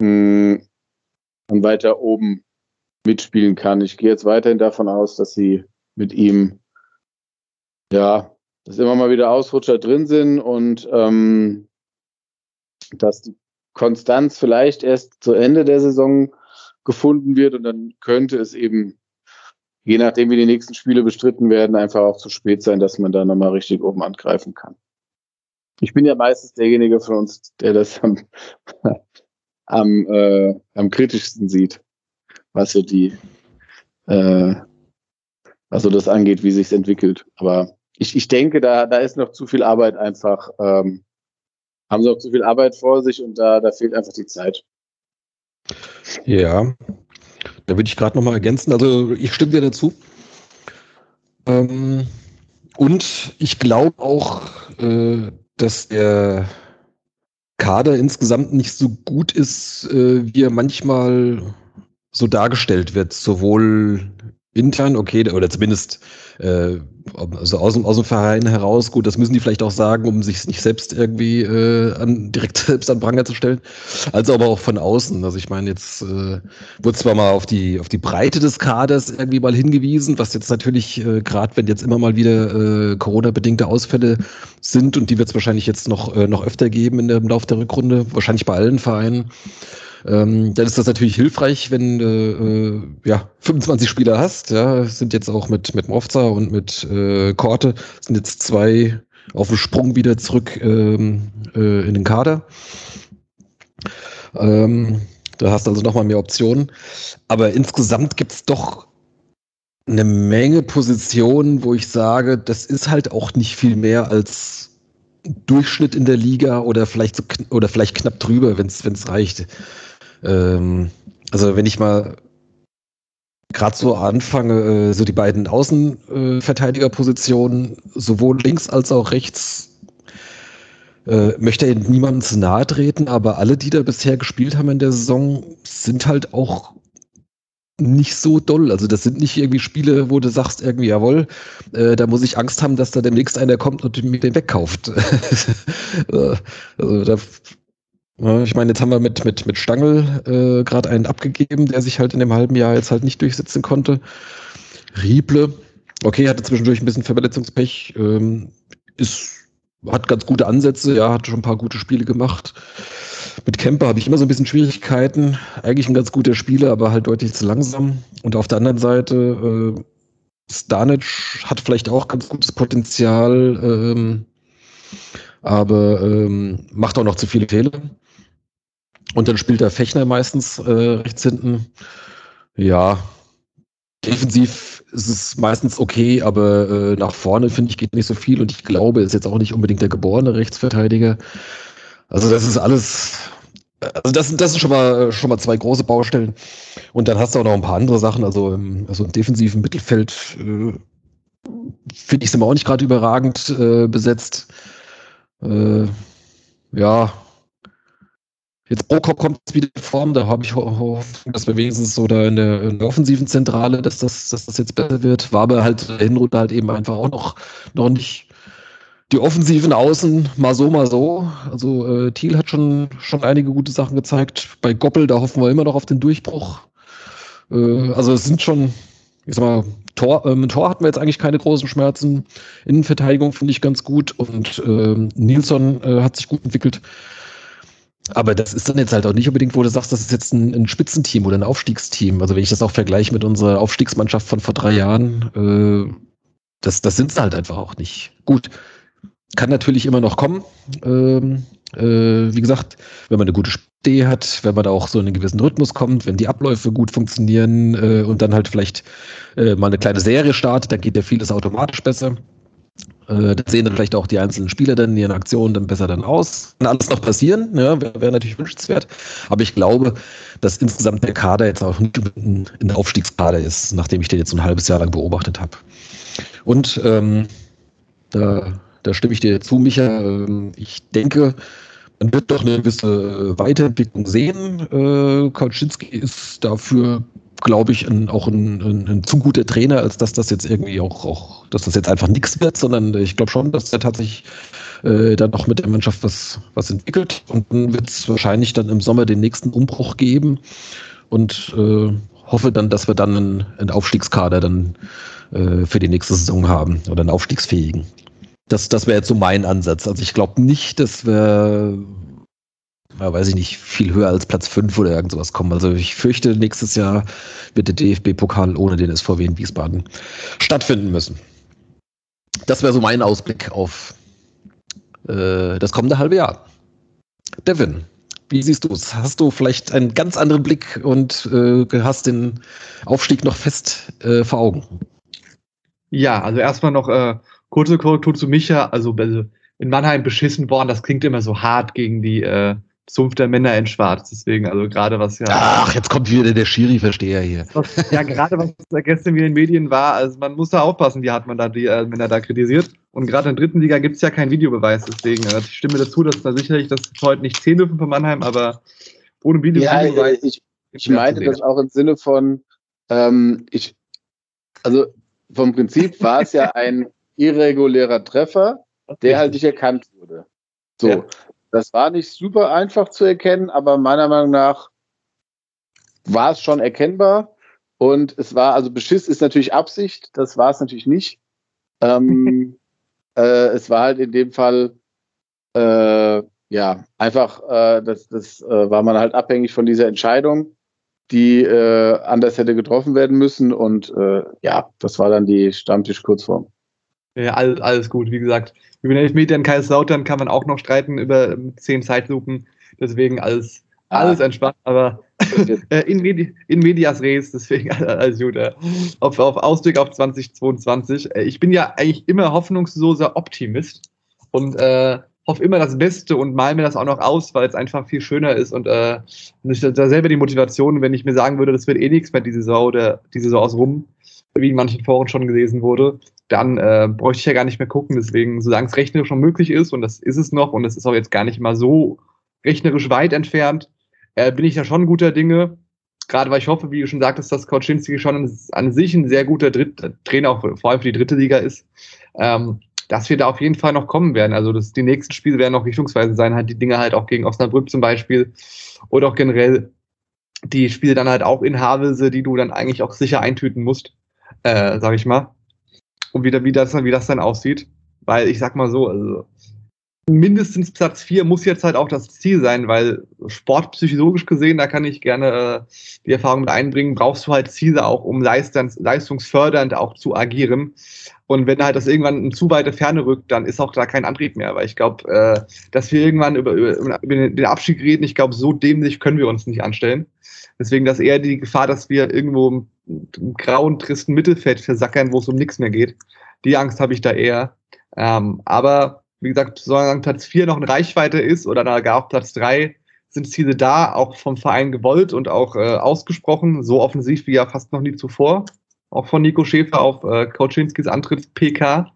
mh, hm, weiter oben mitspielen kann. Ich gehe jetzt weiterhin davon aus, dass sie mit ihm, ja, dass immer mal wieder Ausrutscher drin sind und ähm, dass die Konstanz vielleicht erst zu Ende der Saison gefunden wird und dann könnte es eben, je nachdem wie die nächsten Spiele bestritten werden, einfach auch zu spät sein, dass man da nochmal richtig oben angreifen kann. Ich bin ja meistens derjenige von uns, der das am, am, äh, am kritischsten sieht was so die, äh, was so das angeht, wie sich entwickelt. Aber ich, ich denke, da, da ist noch zu viel Arbeit einfach, ähm, haben sie noch zu viel Arbeit vor sich und da, da fehlt einfach die Zeit. Ja, da würde ich gerade nochmal ergänzen. Also ich stimme dir dazu. Ähm, und ich glaube auch, äh, dass der Kader insgesamt nicht so gut ist, äh, wie er manchmal so dargestellt wird, sowohl intern, okay, oder zumindest äh, also aus, dem, aus dem Verein heraus, gut, das müssen die vielleicht auch sagen, um sich nicht selbst irgendwie äh, an, direkt selbst an Pranger zu stellen, also aber auch von außen. Also ich meine, jetzt äh, wurde zwar mal auf die, auf die Breite des Kaders irgendwie mal hingewiesen, was jetzt natürlich, äh, gerade wenn jetzt immer mal wieder äh, Corona-bedingte Ausfälle sind und die wird es wahrscheinlich jetzt noch, äh, noch öfter geben in der, im Laufe der Rückrunde, wahrscheinlich bei allen Vereinen ähm, dann ist das natürlich hilfreich, wenn du äh, ja 25 Spieler hast. Ja, sind jetzt auch mit mit Mofza und mit äh, Korte sind jetzt zwei auf dem Sprung wieder zurück ähm, äh, in den Kader. Ähm, da hast du also nochmal mehr Optionen. Aber insgesamt gibt es doch eine Menge Positionen, wo ich sage, das ist halt auch nicht viel mehr als Durchschnitt in der Liga oder vielleicht so oder vielleicht knapp drüber, wenn es reicht. Ähm, also wenn ich mal gerade so anfange, äh, so die beiden Außenverteidigerpositionen, sowohl links als auch rechts, äh, möchte er niemandem zu nahe treten, aber alle, die da bisher gespielt haben in der Saison, sind halt auch nicht so doll. Also das sind nicht irgendwie Spiele, wo du sagst irgendwie, jawohl, äh, da muss ich Angst haben, dass da demnächst einer kommt und mir den wegkauft. Also da, ja, ich meine, jetzt haben wir mit, mit, mit Stangl äh, gerade einen abgegeben, der sich halt in dem halben Jahr jetzt halt nicht durchsetzen konnte. Rieble, okay, hatte zwischendurch ein bisschen Verletzungspech, ähm, ist, hat ganz gute Ansätze, ja, hat schon ein paar gute Spiele gemacht. Mit Kemper habe ich immer so ein bisschen Schwierigkeiten. Eigentlich ein ganz guter Spieler, aber halt deutlich zu langsam. Und auf der anderen Seite, äh, Stanic hat vielleicht auch ganz gutes Potenzial, ähm, aber ähm, macht auch noch zu viele Fehler. Und dann spielt der Fechner meistens äh, rechts hinten. Ja, defensiv ist es meistens okay, aber äh, nach vorne finde ich geht nicht so viel und ich glaube, ist jetzt auch nicht unbedingt der geborene Rechtsverteidiger. Also das ist alles, also das, das sind schon mal, schon mal zwei große Baustellen. Und dann hast du auch noch ein paar andere Sachen. Also im, also im defensiven Mittelfeld äh, finde ich es immer auch nicht gerade überragend äh, besetzt. Äh, ja, Jetzt Prokop kommt wieder in Form, da habe ich Hoffnung, dass wir wenigstens so da in der, in der, offensiven Zentrale, dass das, dass das jetzt besser wird. War aber halt Hinrunde halt eben einfach auch noch, noch nicht die offensiven Außen mal so, mal so. Also äh, Thiel hat schon, schon einige gute Sachen gezeigt. Bei Goppel, da hoffen wir immer noch auf den Durchbruch. Äh, also es sind schon, ich sag mal, Tor, ähm, Tor hatten wir jetzt eigentlich keine großen Schmerzen. Innenverteidigung finde ich ganz gut und äh, Nilsson äh, hat sich gut entwickelt. Aber das ist dann jetzt halt auch nicht unbedingt, wo du sagst, das ist jetzt ein, ein Spitzenteam oder ein Aufstiegsteam. Also wenn ich das auch vergleiche mit unserer Aufstiegsmannschaft von vor drei Jahren, äh, das, das sind sie halt einfach auch nicht. Gut, kann natürlich immer noch kommen. Ähm, äh, wie gesagt, wenn man eine gute Idee hat, wenn man da auch so in einen gewissen Rhythmus kommt, wenn die Abläufe gut funktionieren äh, und dann halt vielleicht äh, mal eine kleine Serie startet, dann geht ja vieles automatisch besser. Äh, da sehen dann vielleicht auch die einzelnen Spieler dann in ihren Aktionen dann besser dann aus. Kann alles noch passieren, ja, wäre wär natürlich wünschenswert. Aber ich glaube, dass insgesamt der Kader jetzt auch nicht ein, ein Aufstiegskader ist, nachdem ich den jetzt ein halbes Jahr lang beobachtet habe. Und ähm, da, da stimme ich dir zu, Micha. Ähm, ich denke, man wird doch eine gewisse Weiterentwicklung sehen. Äh, Kautschinski ist dafür glaube ich, ein, auch ein, ein, ein, zu guter Trainer, als dass das jetzt irgendwie auch, auch dass das jetzt einfach nichts wird, sondern ich glaube schon, dass er tatsächlich äh, dann noch mit der Mannschaft was, was entwickelt. Und dann wird es wahrscheinlich dann im Sommer den nächsten Umbruch geben und äh, hoffe dann, dass wir dann einen, einen Aufstiegskader dann äh, für die nächste Saison haben oder einen aufstiegsfähigen. Das, das wäre jetzt so mein Ansatz. Also ich glaube nicht, dass wir ja, weiß ich nicht, viel höher als Platz 5 oder irgend sowas kommen. Also ich fürchte, nächstes Jahr wird der DFB-Pokal ohne den SVW in Wiesbaden stattfinden müssen. Das wäre so mein Ausblick auf äh, das kommende halbe Jahr. Devin, wie siehst du es? Hast du vielleicht einen ganz anderen Blick und äh, hast den Aufstieg noch fest äh, vor Augen? Ja, also erstmal noch äh, kurze Korrektur zu Micha. Also, also in Mannheim beschissen worden, das klingt immer so hart gegen die äh, Sumpf der Männer in Schwarz. Deswegen, also gerade was ja. Ach, jetzt kommt wieder der Schiri-Versteher hier. ja, gerade was da gestern wieder in den Medien war, also man muss da aufpassen, wie hat man da die äh, Männer da kritisiert. Und gerade in der dritten Liga gibt es ja keinen Videobeweis, deswegen äh, ich stimme dazu, dass da sicherlich das heute nicht 10 dürfen von Mannheim, aber ohne Video ja, Videobeweis. Ich, ich meinte das auch im Sinne von, ähm, ich, also vom Prinzip war es ja ein irregulärer Treffer, der halt nicht erkannt wurde. So. Ja. Das war nicht super einfach zu erkennen, aber meiner Meinung nach war es schon erkennbar. Und es war, also Beschiss ist natürlich Absicht, das war es natürlich nicht. Ähm, äh, es war halt in dem Fall, äh, ja, einfach, äh, das, das äh, war man halt abhängig von dieser Entscheidung, die äh, anders hätte getroffen werden müssen. Und äh, ja, das war dann die Stammtisch-Kurzform. Ja, alles, alles gut. Wie gesagt, über den Elfmeter in Kaiserslautern kann man auch noch streiten über zehn Zeitlupen. Deswegen alles, alles entspannt, aber äh, in, Medi in Medias Res, deswegen alles gut. Auf, auf Ausblick auf 2022. Äh, ich bin ja eigentlich immer hoffnungsloser Optimist und äh, hoffe immer das Beste und mal mir das auch noch aus, weil es einfach viel schöner ist und äh, ich da selber die Motivation, wenn ich mir sagen würde, das wird eh nichts mehr diese Saison oder diese Saison aus rum, wie in manchen Foren schon gelesen wurde, dann äh, bräuchte ich ja gar nicht mehr gucken. Deswegen, solange es rechnerisch schon möglich ist, und das ist es noch, und es ist auch jetzt gar nicht mal so rechnerisch weit entfernt, äh, bin ich da schon guter Dinge. Gerade weil ich hoffe, wie du schon sagtest, dass Kauczynski schon an sich ein sehr guter Dritt Trainer, auch vor allem für die dritte Liga ist. Ähm, dass wir da auf jeden Fall noch kommen werden. Also das, die nächsten Spiele werden noch richtungsweise sein, halt die Dinge halt auch gegen Osnabrück zum Beispiel oder auch generell die Spiele dann halt auch in Havelse, die du dann eigentlich auch sicher eintüten musst, äh, sag ich mal. Und wieder, wie das, wie das dann aussieht. Weil ich sag mal so, also mindestens Platz 4 muss jetzt halt auch das Ziel sein, weil sportpsychologisch gesehen, da kann ich gerne äh, die Erfahrung mit einbringen, brauchst du halt Ziele auch, um leistens, leistungsfördernd auch zu agieren. Und wenn halt das irgendwann in zu weite Ferne rückt, dann ist auch da kein Antrieb mehr. Weil ich glaube, äh, dass wir irgendwann über, über, über den Abstieg reden, ich glaube, so dämlich können wir uns nicht anstellen. Deswegen das eher die Gefahr, dass wir irgendwo im, im grauen, tristen Mittelfeld versackern, wo es um nichts mehr geht. Die Angst habe ich da eher. Ähm, aber wie gesagt, solange Platz 4 noch in Reichweite ist oder gar auf Platz 3, sind Ziele da, auch vom Verein gewollt und auch äh, ausgesprochen, so offensiv wie ja fast noch nie zuvor auch von Nico Schäfer auf äh, Kauczynskis Antritts-PK.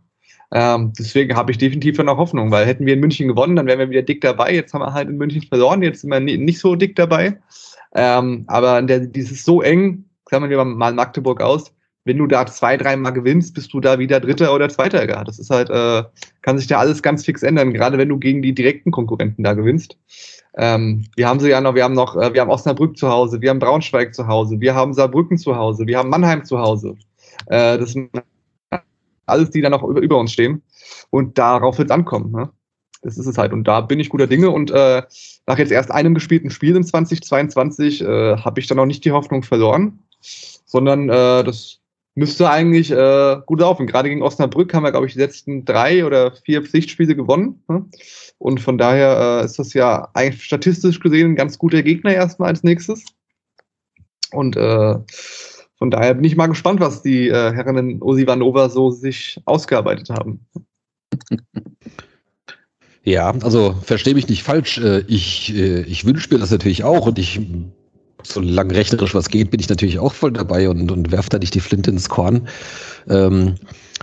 Ähm, deswegen habe ich definitiv noch Hoffnung, weil hätten wir in München gewonnen, dann wären wir wieder dick dabei. Jetzt haben wir halt in München verloren, jetzt sind wir nicht so dick dabei. Ähm, aber der, dieses so eng, sagen wir mal Magdeburg aus, wenn du da zwei, dreimal gewinnst, bist du da wieder Dritter oder Zweiter. Ja. Das ist halt, äh, kann sich da alles ganz fix ändern, gerade wenn du gegen die direkten Konkurrenten da gewinnst. Ähm, wir haben sie ja noch, wir haben noch, äh, wir haben Osnabrück zu Hause, wir haben Braunschweig zu Hause, wir haben Saarbrücken zu Hause, wir haben Mannheim zu Hause. Äh, das sind alles, die da noch über, über uns stehen. Und darauf wird es ankommen. Ne? Das ist es halt. Und da bin ich guter Dinge. Und äh, nach jetzt erst einem gespielten Spiel im 2022 äh, habe ich dann noch nicht die Hoffnung verloren, sondern äh, das müsste eigentlich äh, gut laufen. Gerade gegen Osnabrück haben wir, glaube ich, die letzten drei oder vier Pflichtspiele gewonnen. Ne? Und von daher äh, ist das ja eigentlich statistisch gesehen ein ganz guter Gegner erstmal als nächstes. Und äh, von daher bin ich mal gespannt, was die äh, Herren in Osivanova so sich ausgearbeitet haben. Ja, also verstehe mich nicht falsch. Äh, ich, äh, ich wünsche mir das natürlich auch und ich solange rechnerisch was geht, bin ich natürlich auch voll dabei und, und werfe da nicht die Flinte ins Korn. Ähm,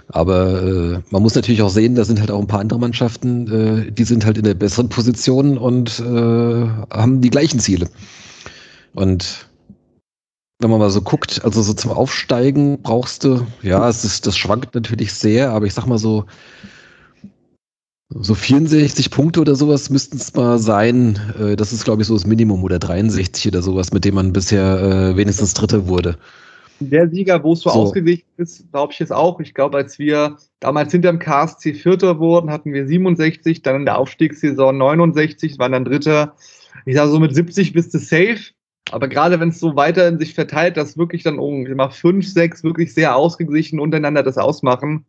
aber äh, man muss natürlich auch sehen, da sind halt auch ein paar andere Mannschaften, äh, die sind halt in der besseren Position und äh, haben die gleichen Ziele. Und wenn man mal so guckt, also so zum Aufsteigen brauchst du, ja, es ist, das schwankt natürlich sehr, aber ich sag mal so, so 64 Punkte oder sowas müssten es mal sein. Äh, das ist, glaube ich, so das Minimum oder 63 oder sowas, mit dem man bisher äh, wenigstens Dritter wurde. Der Sieger, wo es so, so. ausgeglichen ist, glaube ich jetzt auch. Ich glaube, als wir damals hinterm KSC Vierter wurden, hatten wir 67, dann in der Aufstiegssaison 69, waren dann Dritter. Ich sage so mit 70 bist du safe. Aber gerade wenn es so weiter in sich verteilt, dass wirklich dann um mal fünf, sechs wirklich sehr ausgeglichen untereinander das ausmachen,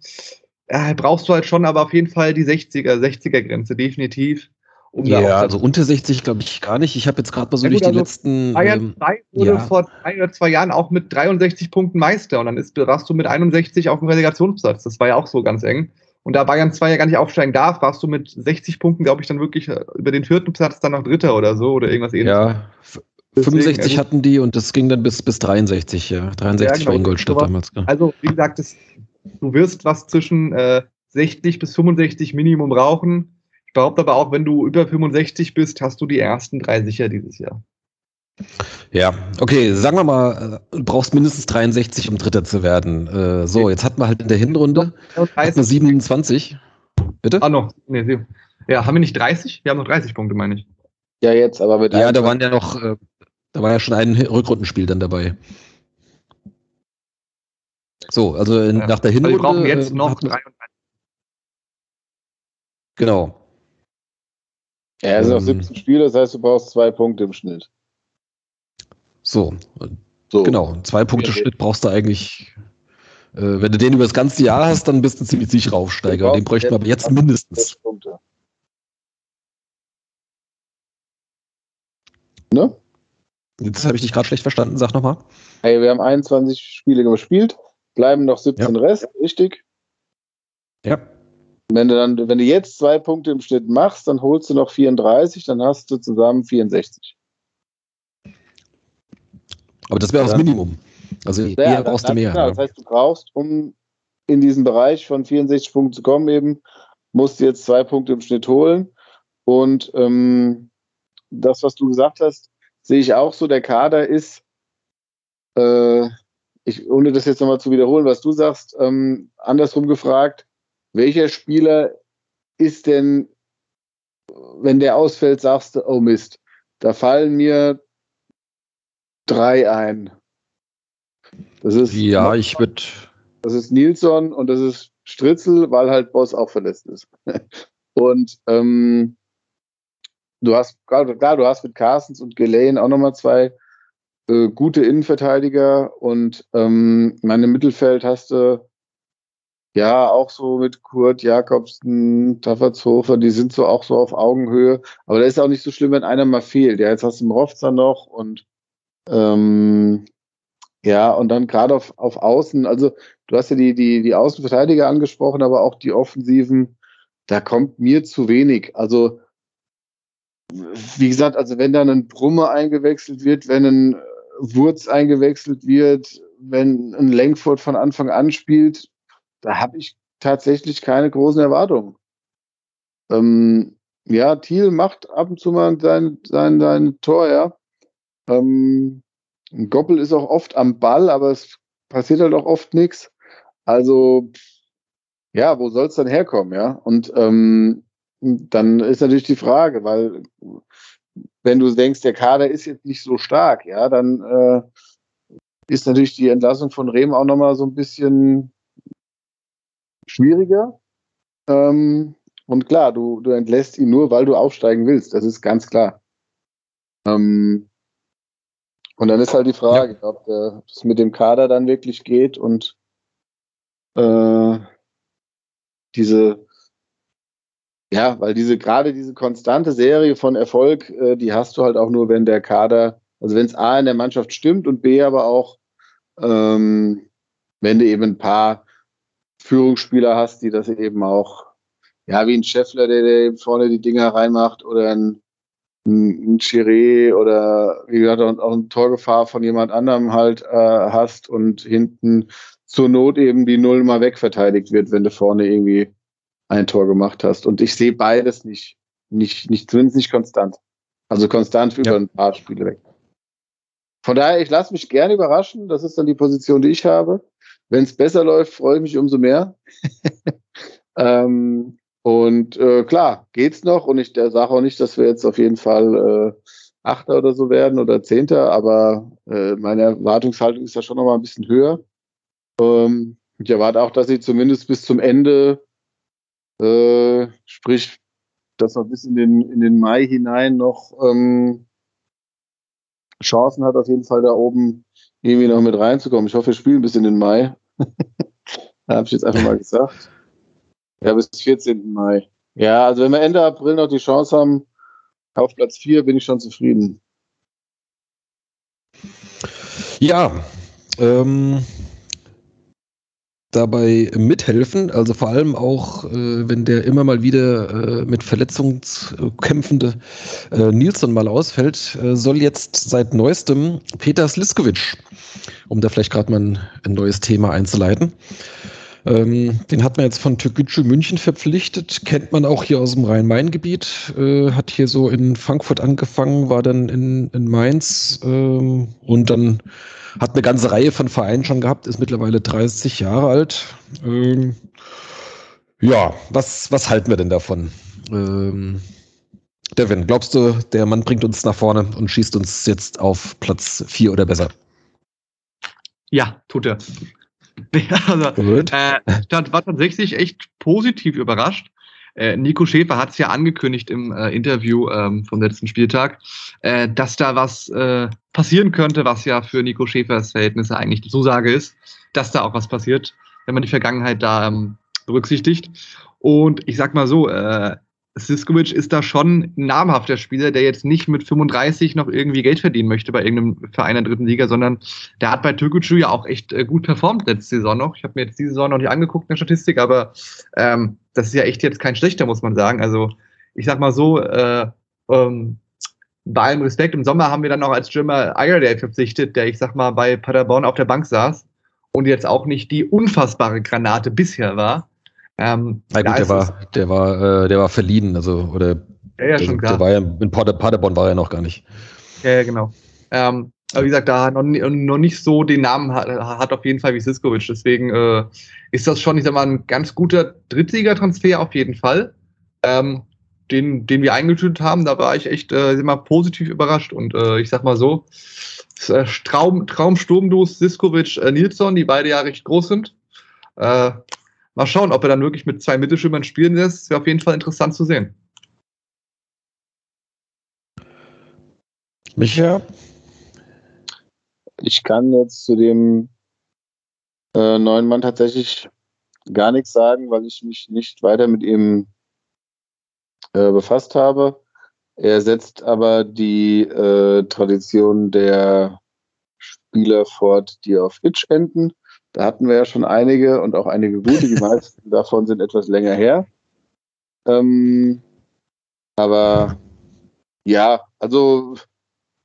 ja, brauchst du halt schon, aber auf jeden Fall die 60er, 60er Grenze, definitiv. Um ja, also unter 60 glaube ich gar nicht. Ich habe jetzt gerade mal so ja, durch also die letzten. Bayern 2 ähm, wurde ja. vor ein oder zwei Jahren auch mit 63 Punkten Meister und dann ist, warst du mit 61 auf dem Relegationsplatz. Das war ja auch so ganz eng. Und da Bayern 2 ja gar nicht aufsteigen darf, warst du mit 60 Punkten, glaube ich, dann wirklich äh, über den vierten Platz dann noch Dritter oder so oder irgendwas ähnliches. Ja, 65 Deswegen, hatten die und das ging dann bis, bis 63, ja. 63 ja, genau, war Ingolstadt damals. Ja. Also, wie gesagt, das, du wirst was zwischen äh, 60 bis 65 Minimum brauchen. Ich behaupte aber auch, wenn du über 65 bist, hast du die ersten drei sicher dieses Jahr. Ja, okay, sagen wir mal, äh, du brauchst mindestens 63, um Dritter zu werden. Äh, so, jetzt hatten wir halt in der Hinrunde 27. Bitte? Ah, noch. Nee, ja, haben wir nicht 30? Wir haben noch 30 Punkte, meine ich. Ja, jetzt, aber mit Ja, da waren ja noch, äh, da war ja schon ein Rückrundenspiel dann dabei. So, also in, ja. nach der Hinrunde. Also wir brauchen jetzt noch 33. Genau. Ja, es sind noch 17 Spiele, das heißt, du brauchst zwei Punkte im Schnitt. So, so. genau. Zwei Punkte ja, Schnitt brauchst du eigentlich. Äh, wenn du den über das ganze Jahr hast, dann bist du ziemlich sicher Aufsteiger. Den bräuchten wir aber jetzt mindestens. Punkte. Ne? Jetzt habe ich dich gerade schlecht verstanden, sag nochmal. Hey, wir haben 21 Spiele gespielt, bleiben noch 17 Rest, richtig? Ja. Wenn du dann, wenn du jetzt zwei Punkte im Schnitt machst, dann holst du noch 34, dann hast du zusammen 64. Aber das wäre auch das Ja. Minimum. Also Ja, eher brauchst du mehr. Genau, ne? das heißt, du brauchst, um in diesen Bereich von 64 Punkten zu kommen, eben, musst du jetzt zwei Punkte im Schnitt holen. Und ähm, das, was du gesagt hast, sehe ich auch so. Der Kader ist, äh, ich, ohne das jetzt nochmal zu wiederholen, was du sagst, ähm, andersrum gefragt, welcher Spieler ist denn, wenn der ausfällt, sagst du, oh Mist, da fallen mir drei ein. Das ist Ja, ich würde. das ist Nilsson und das ist Stritzel, weil halt Boss auch verletzt ist. und ähm, du hast, klar, du hast mit Carstens und Gelaine auch nochmal zwei äh, gute Innenverteidiger und ähm, mein im Mittelfeld hast du ja auch so mit Kurt Jakobsen, Taffertshofer, die sind so auch so auf Augenhöhe. Aber da ist auch nicht so schlimm, wenn einer mal fehlt. Ja, jetzt hast du Mrovza noch und ähm, ja, und dann gerade auf, auf Außen, also du hast ja die, die, die Außenverteidiger angesprochen, aber auch die Offensiven, da kommt mir zu wenig. Also, wie gesagt, also wenn dann ein Brumme eingewechselt wird, wenn ein Wurz eingewechselt wird, wenn ein Lenkfurt von Anfang an spielt, da habe ich tatsächlich keine großen Erwartungen. Ähm, ja, Thiel macht ab und zu mal sein, sein, sein Tor, ja. Ähm, Goppel ist auch oft am Ball, aber es passiert halt auch oft nichts. Also, ja, wo soll es dann herkommen, ja? Und ähm, dann ist natürlich die Frage, weil wenn du denkst, der Kader ist jetzt nicht so stark, ja, dann äh, ist natürlich die Entlassung von Rehm auch nochmal so ein bisschen schwieriger. Ähm, und klar, du, du entlässt ihn nur, weil du aufsteigen willst. Das ist ganz klar. Ähm, und dann ist halt die Frage, ob der- ob es mit dem Kader dann wirklich geht und äh, diese, ja, weil diese gerade diese konstante Serie von Erfolg, äh, die hast du halt auch nur, wenn der Kader, also wenn es A in der Mannschaft stimmt und B aber auch, ähm, wenn du eben ein paar Führungsspieler hast, die das eben auch, ja, wie ein Scheffler, der, der eben vorne die Dinger reinmacht oder ein ein Chiré oder wie gesagt auch, eine Torgefahr von jemand anderem halt äh, hast und hinten zur Not eben die Null mal wegverteidigt wird, wenn du vorne irgendwie ein Tor gemacht hast. Und ich sehe beides nicht, nicht, nicht zumindest nicht konstant. Also konstant über Ja. ein paar Spiele weg. Von daher, ich lasse mich gerne überraschen. Das ist dann die Position, die ich habe. Wenn es besser läuft, freue ich mich umso mehr. ähm, und äh, klar, geht's noch. Und ich sage auch nicht, dass wir jetzt auf jeden Fall äh, Achter oder so werden oder Zehnter, aber äh, meine Erwartungshaltung ist da schon noch mal ein bisschen höher. Ähm, ich erwarte auch, dass sie zumindest bis zum Ende, äh, sprich, dass noch bis in den, in den Mai hinein noch ähm, Chancen hat, auf jeden Fall da oben irgendwie noch mit reinzukommen. Ich hoffe, wir spielen bis in den Mai. habe ich jetzt einfach mal gesagt. Ja, bis 14. Mai. Ja, also wenn wir Ende April noch die Chance haben, auf Platz 4 bin ich schon zufrieden. Ja, ähm, dabei mithelfen, also vor allem auch, äh, wenn der immer mal wieder äh, mit Verletzungskämpfende äh, Nilsson mal ausfällt, äh, soll jetzt seit neuestem Peter Sliskovic, um da vielleicht gerade mal ein, neues Thema einzuleiten. Ähm, den hat man jetzt von Türkgücü München verpflichtet, kennt man auch hier aus dem Rhein-Main-Gebiet, äh, hat hier so in Frankfurt angefangen, war dann in, in Mainz ähm, und dann hat eine ganze Reihe von Vereinen schon gehabt, ist mittlerweile 30 Jahre alt. Ähm, ja, was, was halten wir denn davon? Ähm, Devin, glaubst du, der Mann bringt uns nach vorne und schießt uns jetzt auf Platz 4 oder besser? Ja, tut er. also, äh, war tatsächlich echt positiv überrascht. Äh, Nico Schäfer hat es ja angekündigt im äh, Interview ähm, vom letzten Spieltag, äh, dass da was äh, passieren könnte, was ja für Nico Schäfers Verhältnisse eigentlich die Zusage ist, dass da auch was passiert, wenn man die Vergangenheit da ähm, berücksichtigt. Und ich sag mal so, äh, Siskovic ist da schon ein namhafter Spieler, der jetzt nicht mit 35 noch irgendwie Geld verdienen möchte bei irgendeinem Verein der dritten Liga, sondern der hat bei Türkgücü ja auch echt äh, gut performt letzte Saison noch. Ich habe mir jetzt diese Saison noch nicht angeguckt in der Statistik, aber ähm, das ist ja echt jetzt kein schlechter, muss man sagen. Also ich sag mal so, äh, ähm, bei allem Respekt, im Sommer haben wir dann noch als Stürmer Iredale verpflichtet, der ich sag mal bei Paderborn auf der Bank saß und jetzt auch nicht die unfassbare Granate bisher war. Ähm, Na gut, der war, der war, äh, der war verliehen, also oder ja, ja, schon klar. Der war ja in Pader, Paderborn war er noch gar nicht. Ja, ja genau. Ähm, aber wie gesagt, da noch, noch nicht so den Namen hat, hat auf jeden Fall wie Siskovic. Deswegen äh, ist das schon, ich sag mal, ein ganz guter Drittligatransfer auf jeden Fall. Ähm, den, den wir eingetütet haben, da war ich echt äh, immer positiv überrascht. Und äh, ich sag mal so, äh, Traum, Traumsturmdos, Siskovic, äh, Nilsson, die beide ja recht groß sind. Äh, mal schauen, ob er dann wirklich mit zwei Mittelstürmern spielen lässt. Wäre auf jeden Fall interessant zu sehen. Micha? Ich kann jetzt zu dem äh, neuen Mann tatsächlich gar nichts sagen, weil ich mich nicht weiter mit ihm äh, befasst habe. Er setzt aber die äh, Tradition der Spieler fort, die auf Itch enden. Da hatten wir ja schon einige und auch einige gute. Die meisten davon sind etwas länger her. Ähm, aber ja, also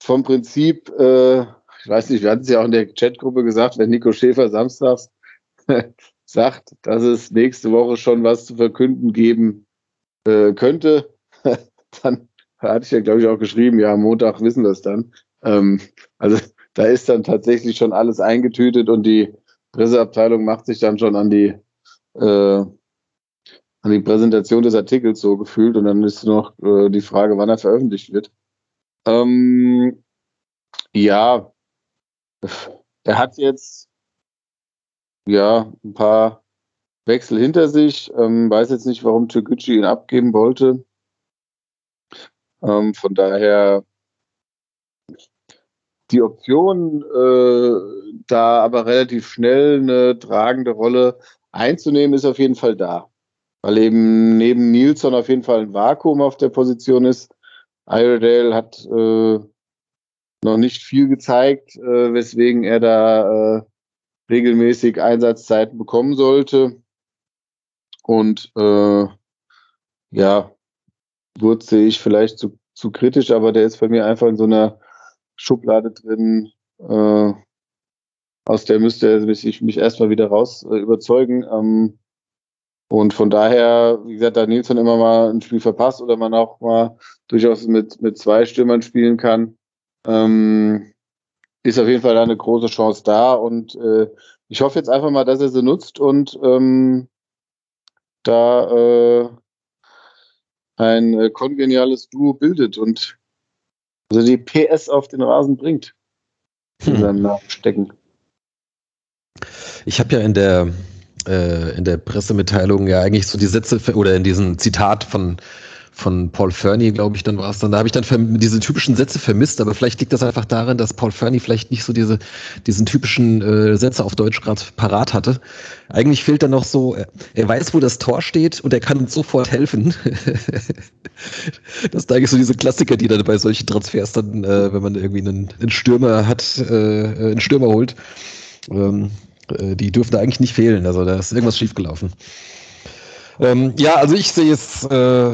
vom Prinzip, äh, ich weiß nicht, wir hatten es ja auch in der Chatgruppe gesagt, wenn Nico Schäfer samstags sagt, dass es nächste Woche schon was zu verkünden geben äh, könnte, dann hatte ich ja, glaube ich, auch geschrieben, ja, Montag wissen wir es dann. Ähm, also da ist dann tatsächlich schon alles eingetütet und die Presseabteilung macht sich dann schon an die, äh, an die Präsentation des Artikels so gefühlt und dann ist noch äh, die Frage, wann er veröffentlicht wird. Ähm, ja, er hat jetzt ja ein paar Wechsel hinter sich. Ähm, weiß jetzt nicht, warum Türkgücü ihn abgeben wollte. Ähm, von daher die Option, äh, da aber relativ schnell eine tragende Rolle einzunehmen, ist auf jeden Fall da. Weil eben neben Nilsson auf jeden Fall ein Vakuum auf der Position ist. Iredale hat äh, noch nicht viel gezeigt, äh, weswegen er da äh, regelmäßig Einsatzzeiten bekommen sollte. Und äh, ja, Wurz sehe ich vielleicht zu, zu kritisch, aber der ist bei mir einfach in so einer Schublade drin. Äh, aus der müsste mich, mich erstmal wieder raus äh, überzeugen. Ähm, und von daher, wie gesagt, da Nilsson immer mal ein Spiel verpasst oder man auch mal durchaus mit, mit zwei Stürmern spielen kann, ähm, ist auf jeden Fall eine große Chance da. Und äh, ich hoffe jetzt einfach mal, dass er sie nutzt und ähm, da äh, ein äh, kongeniales Duo bildet und also die PS auf den Rasen bringt. In seinem Namen stecken. Ich habe ja in der äh, in der Pressemitteilung ja eigentlich so die Sätze oder in diesem Zitat von von Paul Fernie, glaube ich, dann war es dann. Da habe ich dann diese typischen Sätze vermisst, aber vielleicht liegt das einfach daran, dass Paul Fernie vielleicht nicht so diese, diesen typischen äh, Sätze auf Deutsch gerade parat hatte. Eigentlich fehlt dann noch so, er, er weiß, wo das Tor steht und er kann uns sofort helfen. das ist eigentlich so diese Klassiker, die dann bei solchen Transfers dann, äh, wenn man irgendwie einen, einen Stürmer hat, äh, einen Stürmer holt, ähm, äh, die dürfen da eigentlich nicht fehlen. Also da ist irgendwas schiefgelaufen. Ähm, ja, also ich sehe es äh,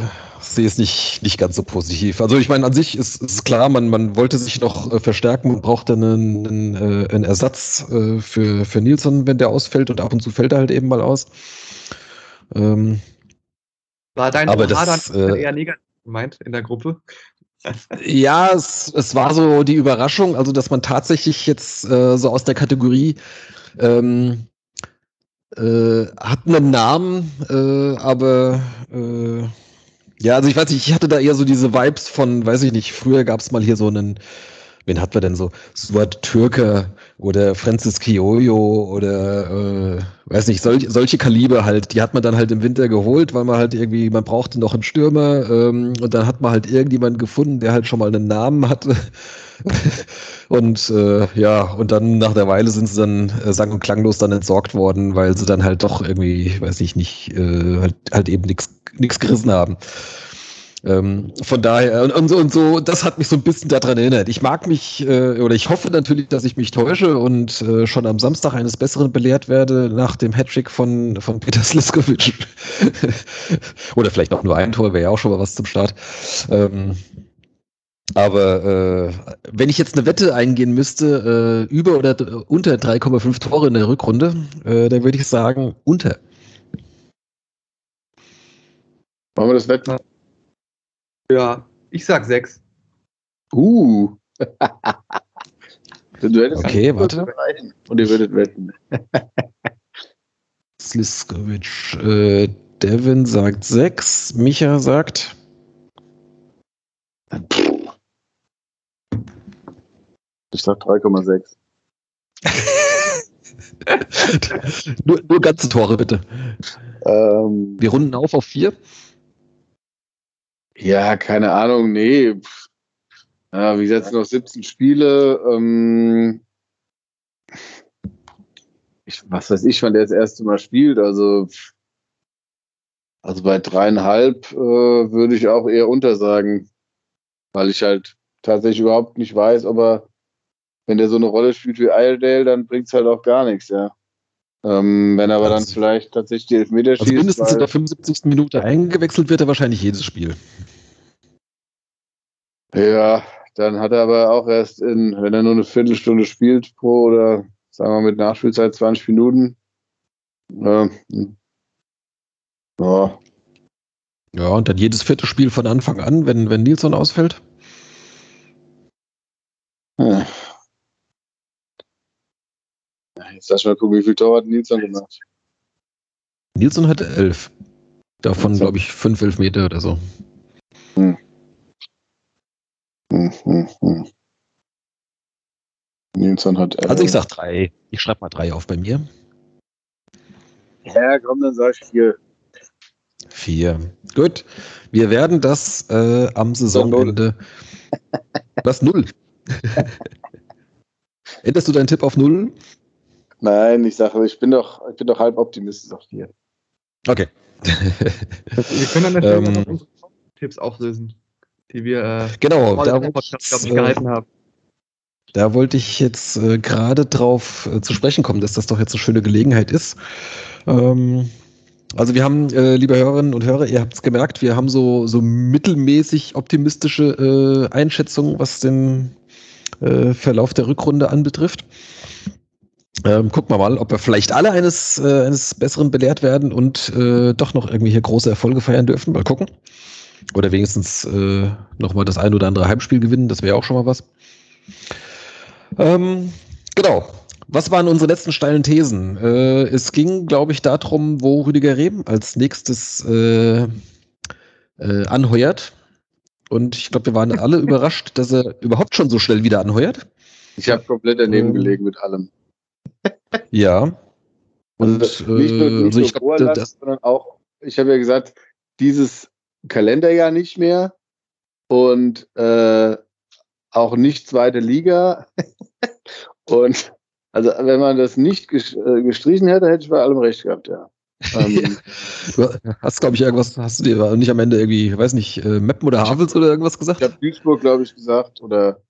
sehe es nicht, nicht ganz so positiv. Also ich meine, an sich ist, ist klar, man, man wollte sich noch äh, verstärken und braucht dann einen, einen, äh, einen Ersatz äh, für, für Nilsson, wenn der ausfällt und ab und zu fällt er halt eben mal aus. Ähm, War dein aber das, äh, eher negativ gemeint in der Gruppe? ja, es, es war so die Überraschung, also dass man tatsächlich jetzt äh, so aus der Kategorie ähm, äh, hat einen Namen, äh, aber äh, ja, also ich weiß nicht, ich hatte da eher so diese Vibes von, weiß ich nicht, früher gab es mal hier so einen, wen hatten wir denn so? Stuart Türke oder Francis Kioyo oder äh, weiß nicht, solch, solche Kaliber halt, die hat man dann halt im Winter geholt, weil man halt irgendwie, man brauchte noch einen Stürmer ähm, und dann hat man halt irgendjemanden gefunden, der halt schon mal einen Namen hatte. Und äh, ja, und dann nach der Weile sind sie dann äh, sang- und klanglos dann entsorgt worden, weil sie dann halt doch irgendwie, weiß ich nicht, äh, halt, halt eben nichts gerissen haben. Ähm, von daher, und, und, so, und so, das hat mich so ein bisschen daran erinnert. Ich mag mich, äh, oder ich hoffe natürlich, dass ich mich täusche und äh, schon am Samstag eines Besseren belehrt werde nach dem Hattrick von, von Peter Sliskovic. oder vielleicht auch nur ein Tor, wäre ja auch schon mal was zum Start. Ähm, aber äh, wenn ich jetzt eine Wette eingehen müsste, äh, über oder unter 3,5 Tore in der Rückrunde, äh, dann würde ich sagen, unter. Wollen wir das wetten? Ja, ich sag sechs. Uh. du hättest okay, warte. Und ihr würdet wetten. Sliskovic. Äh, Devin sagt sechs. Micha sagt. Ich sag 3,6. nur, nur ganze Tore, bitte. Ähm, Wir runden auf auf vier. Ja, keine Ahnung, nee. Ja, wie gesagt, noch 17 Spiele. Ähm, ich, was weiß ich, wann der das erste Mal spielt. Also, also bei dreieinhalb äh, würde ich auch eher untersagen, weil ich halt tatsächlich überhaupt nicht weiß, ob er, wenn der so eine Rolle spielt wie Iredale, dann bringt es halt auch gar nichts, ja. Ähm, wenn er aber dann vielleicht tatsächlich die Elfmeter Also schießt. mindestens in der 75. Minute eingewechselt wird er wahrscheinlich jedes Spiel. Ja, dann hat er aber auch erst in, wenn er nur eine Viertelstunde spielt pro oder sagen wir mit Nachspielzeit 20 Minuten. Ja, hm. ja, Ja, und dann jedes vierte Spiel von Anfang an, wenn, wenn Nilsson ausfällt. Jetzt lass mal gucken, wie viel Tor hat Nilsson gemacht. Nilsson hat elf. Davon, glaube ich, fünf Elfmeter oder so. Hm, hm, hm. Nilsson hat elf. Also ich sag drei. Ich schreibe mal drei auf bei mir. Ja, komm, dann sag ich vier. Vier. Gut. Wir werden das äh, am Saisonende. Was? Null. Änderst du deinen Tipp auf null? Nein, ich sage, ich bin doch, ich bin doch halb Optimist, ich sag vier. Okay. Wir können an der Stelle Ähm. noch unsere Tipps auflösen, die wir äh, genau, da Podcast, glaub ich, ich, äh, gehalten haben. Da wollte ich jetzt äh, gerade drauf äh, zu sprechen kommen, dass das doch jetzt eine schöne Gelegenheit ist. Ähm, also wir haben, äh, liebe Hörerinnen und Hörer, ihr habt es gemerkt, wir haben so, so mittelmäßig optimistische äh, Einschätzungen, was den äh, Verlauf der Rückrunde anbetrifft. Ähm, gucken wir mal, ob wir vielleicht alle eines, äh, eines Besseren belehrt werden und äh, doch noch irgendwie hier große Erfolge feiern dürfen. Mal gucken. Oder wenigstens äh, nochmal das ein oder andere Heimspiel gewinnen, das wäre auch schon mal was. Ähm, genau. Was waren unsere letzten steilen Thesen? Äh, es ging, glaube ich, darum, wo Rüdiger Rehm als nächstes äh, äh, anheuert. Und ich glaube, wir waren alle überrascht, dass er überhaupt schon so schnell wieder anheuert. Ich habe komplett daneben Ähm, gelegen mit allem. Ja. Und Also nicht nur, äh, nicht also ich nur das, sondern auch, ich habe ja gesagt, dieses Kalenderjahr nicht mehr und äh, auch nicht zweite Liga. und also wenn man das nicht äh, gestrichen hätte, hätte ich bei allem recht gehabt, ja. Ähm, du hast, glaube ich, irgendwas, hast du dir nicht am Ende irgendwie, weiß nicht, äh, Meppen oder Havels oder irgendwas gesagt? Ich habe Duisburg, glaube ich, gesagt. Oder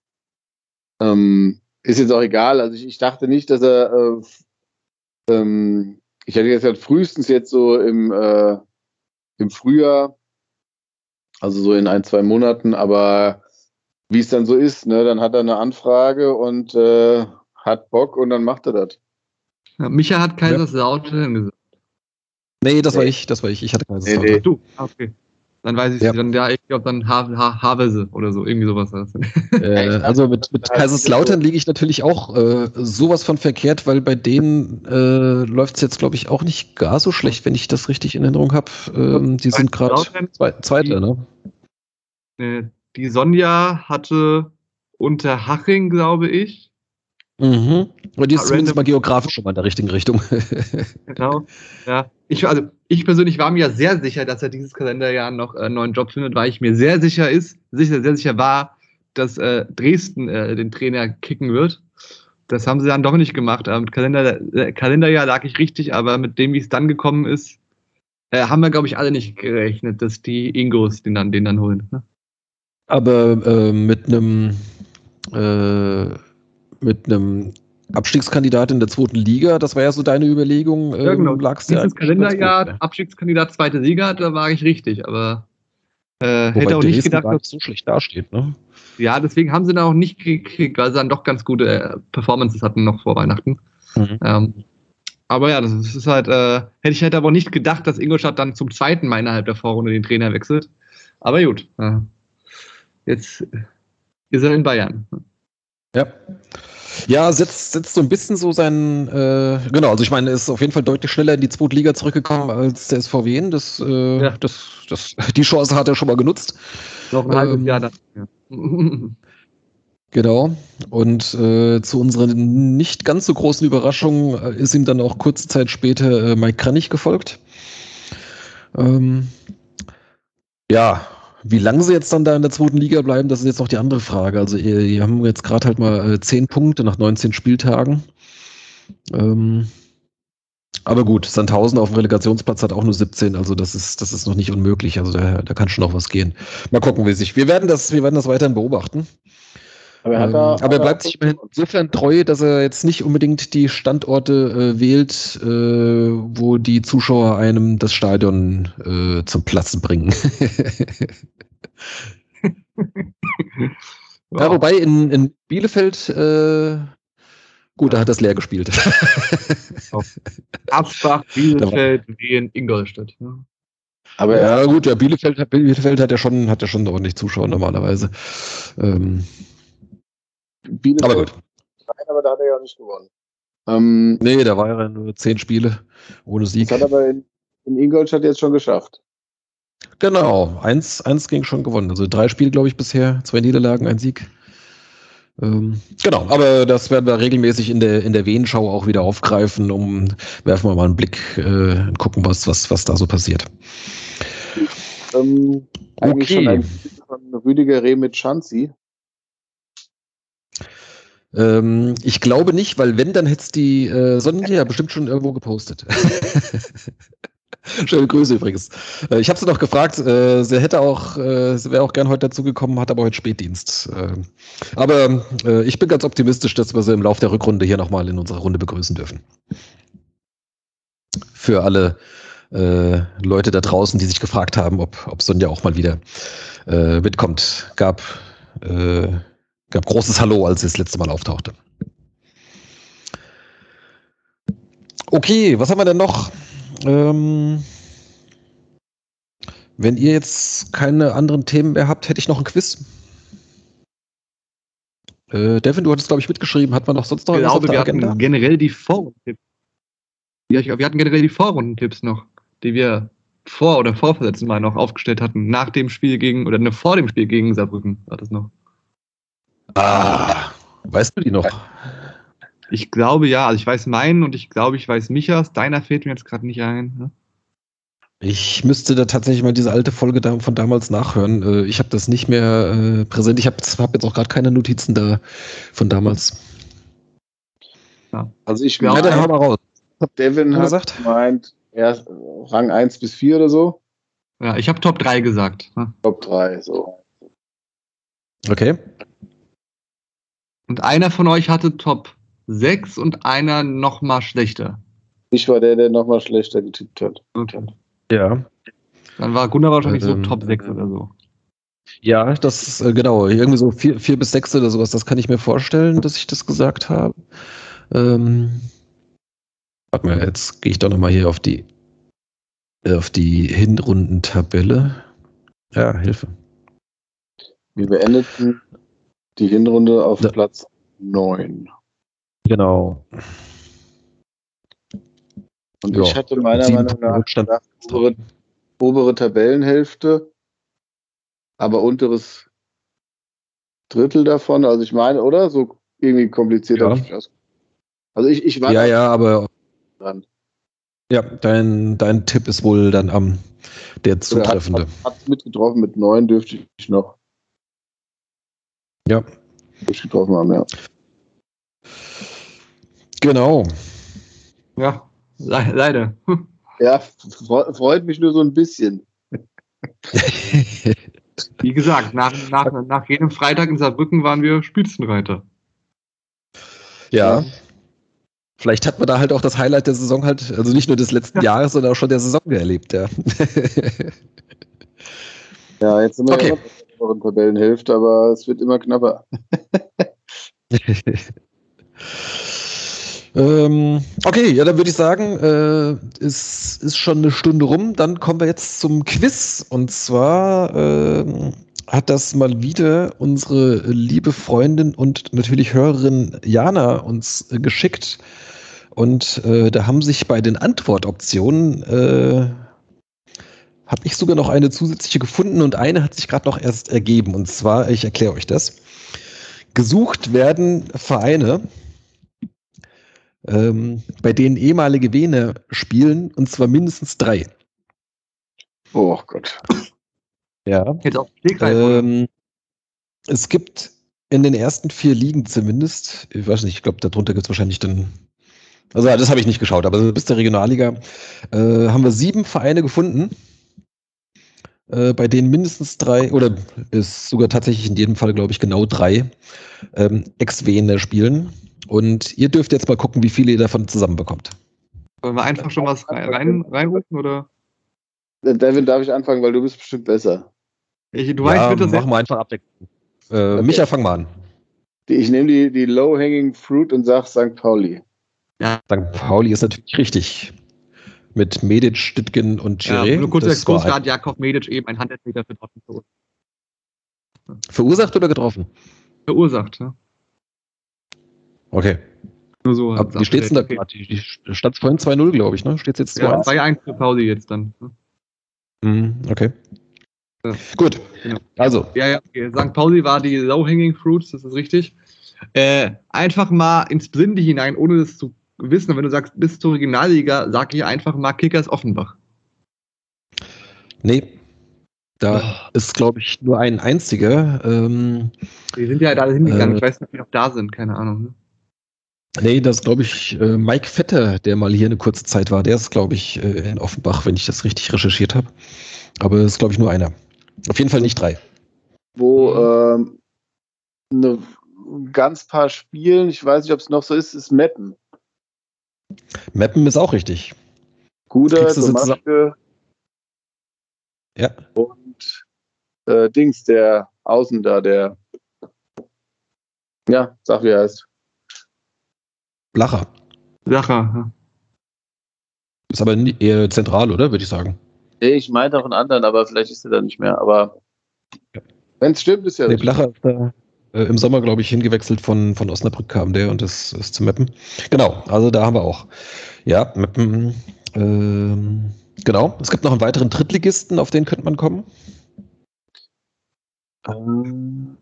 ähm, ist jetzt auch egal. Also ich, ich dachte nicht, dass er äh, ähm, ich hätte jetzt gesagt, frühestens jetzt so im, äh, im Frühjahr, also so in ein, zwei Monaten, aber wie es dann so ist, ne, dann hat er eine Anfrage und äh, hat Bock und dann macht er das. Ja, Micha hat Kaiserslautern gesagt. Nee, das war ich, das war ich. Ich hatte keine Nee, nee. Du, okay. Dann weiß ich Ja. dann, ja, ich glaube dann ha ha Havelse oder so, irgendwie sowas. war das. Äh, also mit, mit Kaiserslautern liege ich natürlich auch äh, sowas von verkehrt, weil bei denen äh, läuft es jetzt, glaube ich, auch nicht gar so schlecht, wenn ich das richtig in Erinnerung habe. Ähm, die sind gerade zwei, Zweiter, ne? Äh, Die Sonja hatte unter Haching, glaube ich. Mhm. Und die ist Ah, zumindest mal geografisch schon mal in der richtigen Richtung. Genau. Ja. Ich, also, ich persönlich war mir ja sehr sicher, dass er dieses Kalenderjahr noch äh, einen neuen Job findet, weil ich mir sehr sicher ist, sicher, sehr sicher war, dass äh, Dresden äh, den Trainer kicken wird. Das haben sie dann doch nicht gemacht. Äh, mit Kalender, äh, Kalenderjahr lag ich richtig, aber mit dem, wie es dann gekommen ist, äh, haben wir, glaube ich, alle nicht gerechnet, dass die Ingos den dann, den dann holen. Ne? Aber äh, mit einem äh, mit einem Abstiegskandidat in der zweiten Liga, das war ja so deine Überlegung. Ja, genau. Ähm, lagst Dieses Kalenderjahr, gut, ne? Abstiegskandidat zweite Liga, da war ich richtig, aber äh, hätte auch nicht Dresden gedacht, gar dass nicht so schlecht dasteht, ne? Ja, deswegen haben sie da auch nicht gekriegt, weil sie dann doch ganz gute äh, Performances hatten noch vor Weihnachten. Mhm. Ähm, aber ja, das ist halt, äh, hätte ich halt aber nicht gedacht, dass Ingolstadt dann zum zweiten Mal innerhalb der Vorrunde den Trainer wechselt. Aber gut, äh, jetzt ist er in Bayern. Ja. Ja, setzt, setzt so ein bisschen so sein, äh, genau, also ich meine, er ist auf jeden Fall deutlich schneller in die zweite Liga zurückgekommen als der SVW. Das, äh, Ja. das, das, die Chance hat er schon mal genutzt. Noch ein halbes Ähm, Jahr dann. Ja. Genau. Und äh, zu unserer nicht ganz so großen Überraschung äh, ist ihm dann auch kurze Zeit später äh, Mike Kranich gefolgt. Ähm, ja, wie lange sie jetzt dann da in der zweiten Liga bleiben, das ist jetzt noch die andere Frage. Also, ihr haben jetzt gerade halt mal äh, 10 Punkte nach 19 Spieltagen. Ähm, aber gut, Sandhausen auf dem Relegationsplatz hat auch nur 17, also das ist, das ist noch nicht unmöglich. Also da, da kann schon noch was gehen. Mal gucken, wie sich. Wir werden das, wir werden das weiterhin beobachten. Aber er, hat Ähm, da, aber er bleibt sich immerhin insofern treu, dass er jetzt nicht unbedingt die Standorte äh, wählt, äh, wo die Zuschauer einem das Stadion äh, zum Platzen bringen. ja, wobei in, in Bielefeld, äh, gut, da hat das leer gespielt. Absbach, Bielefeld, Wien, Ingolstadt. ne? Ja. aber er, ja, gut, ja, Bielefeld, hat- Bielefeld hat ja schon, hat ja schon ordentlich Zuschauer normalerweise. Ähm, Bielefeld, aber gut. Nein, aber da hat er ja nicht gewonnen. Ähm, Nee, da war ja nur zehn Spiele ohne Sieg. das hat er aber in, in Ingolstadt jetzt schon geschafft. Genau, eins, eins ging schon gewonnen. Also drei Spiele, glaube ich, bisher, zwei Niederlagen, ein Sieg. Ähm, genau, aber das werden wir regelmäßig in der, in der Wehenschau auch wieder aufgreifen, um werfen wir mal einen Blick äh, und gucken, was, was, was da so passiert. Ähm, eigentlich Okay. schon ein Rüdiger Reh mit Schanzi. Ähm, ich glaube nicht, weil wenn, dann hätte es die äh, Sonja ja bestimmt schon irgendwo gepostet. Schöne Grüße übrigens. Äh, ich habe sie noch gefragt, äh, sie hätte auch, äh, sie wäre auch gern heute dazugekommen, hat aber heute Spätdienst. Äh, aber äh, ich bin ganz optimistisch, dass wir sie im Laufe der Rückrunde hier nochmal in unserer Runde begrüßen dürfen. Für alle Leute da draußen, die sich gefragt haben, ob, ob Sonja auch mal wieder mitkommt. Gab, gab großes Hallo, als sie das letzte Mal auftauchte. Okay, was haben wir denn noch? Ähm, wenn ihr jetzt keine anderen Themen mehr habt, hätte ich noch ein Quiz. Äh, Devin, du hattest, glaube ich, mitgeschrieben. Hat man noch sonst noch Ich irgendwas glaube, wir hatten generell die Vorrundentipps. Ja, ich glaube, wir hatten generell die Vorrundentipps noch, die wir vor oder vorversetzten Mal noch aufgestellt hatten. Nach dem Spiel gegen, oder ne, vor dem Spiel gegen Saarbrücken war das noch. Ah, weißt du die noch? Ich glaube ja, also ich weiß meinen und ich glaube, ich weiß Michas. Deiner fehlt mir jetzt gerade nicht ein. Ne? Ich müsste da tatsächlich mal diese alte Folge von damals nachhören. Äh, Ich habe das nicht mehr äh, präsent. Ich habe hab jetzt auch gerade keine Notizen da von damals. Also ich Ja, Ja, mal raus. Devin hat gesagt? gemeint, er Rang 1 bis 4 oder so. Ja, ich habe Top 3 gesagt. Ne? Top 3, so. Okay. Und einer von euch hatte Top 6 und einer noch mal schlechter. Ich war der, der nochmal schlechter getippt hat. Ja. Dann war Gunnar wahrscheinlich Ähm, so Top 6 oder so. Ja, das ist äh, genau, irgendwie so vier, vier bis sechs oder sowas, das kann ich mir vorstellen, dass ich das gesagt habe. Ähm, warte mal, jetzt gehe ich doch nochmal hier auf die auf die Hinrundentabelle. Ja, Hilfe. Wir beendeten die Hinrunde auf Ja. Platz 9. Genau. Und Ja, ich hatte meiner sieben Meinung nach Rückstand. gedacht, obere, obere Tabellenhälfte, aber unteres Drittel davon. Also ich meine, oder? So irgendwie kompliziert Ja. ich. Also ich, ich war Ja, ja, aber dran. ja, dein, dein Tipp ist wohl dann am der zutreffende. Hat es mitgetroffen mit 9 dürfte ich noch Ja, durchgetroffen haben, ja. genau. Ja, le leider. Ja, fre- freut mich nur so ein bisschen. Wie gesagt, nach, nach, nach jedem Freitag in Saarbrücken waren wir Spitzenreiter. ja. Vielleicht hat man da halt auch das Highlight der Saison halt, also nicht nur des letzten Jahres, sondern auch schon der Saison erlebt, ja. Ja, jetzt sind wir Okay. ja der Tabellenhälfte, aber es wird immer knapper. ähm, okay, ja, dann würde ich sagen, äh, es ist schon eine Stunde rum. Dann kommen wir jetzt zum Quiz. Und zwar ähm, hat das mal wieder unsere liebe Freundin und natürlich Hörerin Jana uns äh, geschickt. Und äh, da haben sich bei den Antwortoptionen äh, habe ich sogar noch eine zusätzliche gefunden und eine hat sich gerade noch erst ergeben. Und zwar, ich erkläre euch das. Gesucht werden Vereine, ähm, bei denen ehemalige Vene spielen, und zwar mindestens drei. Oh Gott. Ja. Jetzt oder? Ähm, es gibt in den ersten vier Ligen zumindest, ich weiß nicht, ich glaube, darunter gibt es wahrscheinlich dann. Also das habe ich nicht geschaut, aber bis der Regionalliga äh, haben wir sieben Vereine gefunden, äh, bei denen mindestens drei, oder ist sogar tatsächlich in jedem Fall, glaube ich, genau drei ähm, Ex-Vene spielen. Und ihr dürft jetzt mal gucken, wie viele ihr davon zusammenbekommt. Wollen wir einfach schon was rein, rein, reinrufen? Oder? Äh, Devin, darf ich anfangen, weil du bist bestimmt besser. Ich, du weißt, ich würde das machen wir einfach abwechseln. Äh, Micha, fang mal an. Ich nehme die, die Low-Hanging Fruit und sag St. Pauli. St. Pauli ist natürlich richtig. Mit Medic, Stüttgen und ja, Chiré. nur kurz da hat Jakob Medic eben ein Handelmeter für Dortmund verur- ein- verursacht oder getroffen? verursacht. Ne? Okay. Nur so. Ab, wie steht's denn da gerade? Die, die stand vorhin 2-0, glaube ich, ne? Steht's jetzt 2-1? Ja, 2-1 für Pauli jetzt dann. ne? Mhm, okay. Ja. Gut. Genau. Also, Ja, ja, okay. St. Pauli war die Low-Hanging Fruits, das ist richtig. Äh, einfach mal ins Blinde hinein, ohne das zu wissen. Und wenn du sagst, bis zur Regionalliga, sag ich einfach mal Kickers Offenbach. nee. Da ist, glaube ich, nur ein einziger. Ähm, Die sind ja da hingegangen. Äh. ich weiß nicht, ob die noch da sind, keine Ahnung. Ne? nee, das ist, glaube ich, äh, Mike Vetter, der mal hier eine kurze Zeit war. Der ist, glaube ich, äh, in Offenbach, wenn ich das richtig recherchiert habe. Aber es ist, glaube ich, nur einer. Auf jeden Fall nicht drei. Wo ähm, ne, ganz paar Spielen, ich weiß nicht, ob es noch so ist, ist Meppen. Meppen ist auch richtig. Sie Domaschke Ja. und äh, Dings, der Außen da, der ja, sag wie er heißt. Blacher. Sacher. Ist aber eher zentral, oder? Würde ich sagen. Nee, ich meinte auch einen anderen, aber vielleicht ist er da nicht mehr. Aber Ja. wenn es stimmt, ist ja Der richtig. Blacher ist da äh, im Sommer, glaube ich, hingewechselt von, von Osnabrück kam der und das ist zu Meppen. Genau, also da haben wir auch. Ja, Meppen. Ähm, genau. Es gibt noch einen weiteren Drittligisten, auf den könnte man kommen. Ähm,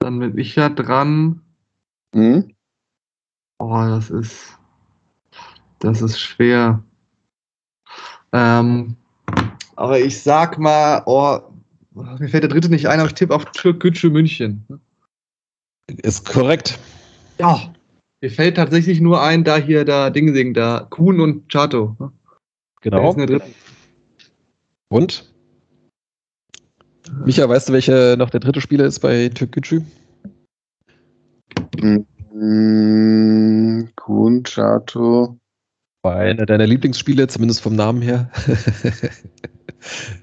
Dann bin ich ja dran. hm? Oh, das ist. Das ist schwer. Ähm, aber ich sag mal, oh, mir fällt der dritte nicht ein, aber ich tippe auf Türkgücü München. Ist korrekt. Ja. Mir fällt tatsächlich nur ein, da hier da Dingsing, da Kuhn und Chato. Genau. ist denn der dritte? Und? Micha, weißt du, welcher noch der dritte Spieler ist bei Türkgücü? Hm, Kuhn, Chato. War einer deiner Lieblingsspieler, zumindest vom Namen her.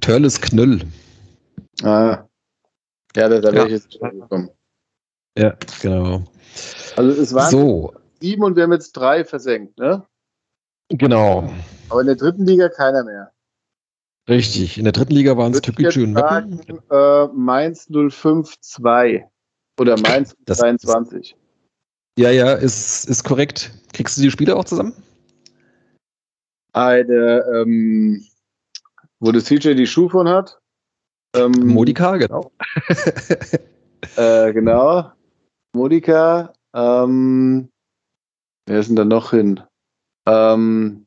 Törles Knöll. Ah. Ja, da, da wäre Ja. ich jetzt drauf gekommen. Ja, genau. Also es waren So, sieben und wir haben jetzt drei versenkt, ne? genau. Aber in der dritten Liga keiner mehr. Richtig. In der dritten Liga waren es jetzt Türkgücü und sagen, äh, Mainz 052 oder Mainz Das- 23. Ja, ja, ist, ist korrekt. Kriegst du die Spiele auch zusammen? Eine, ähm, wo das CJ die Schuhe von hat. Ähm, Modika, genau. Äh, genau. Modika. Ähm, wer ist denn da noch hin? Ähm,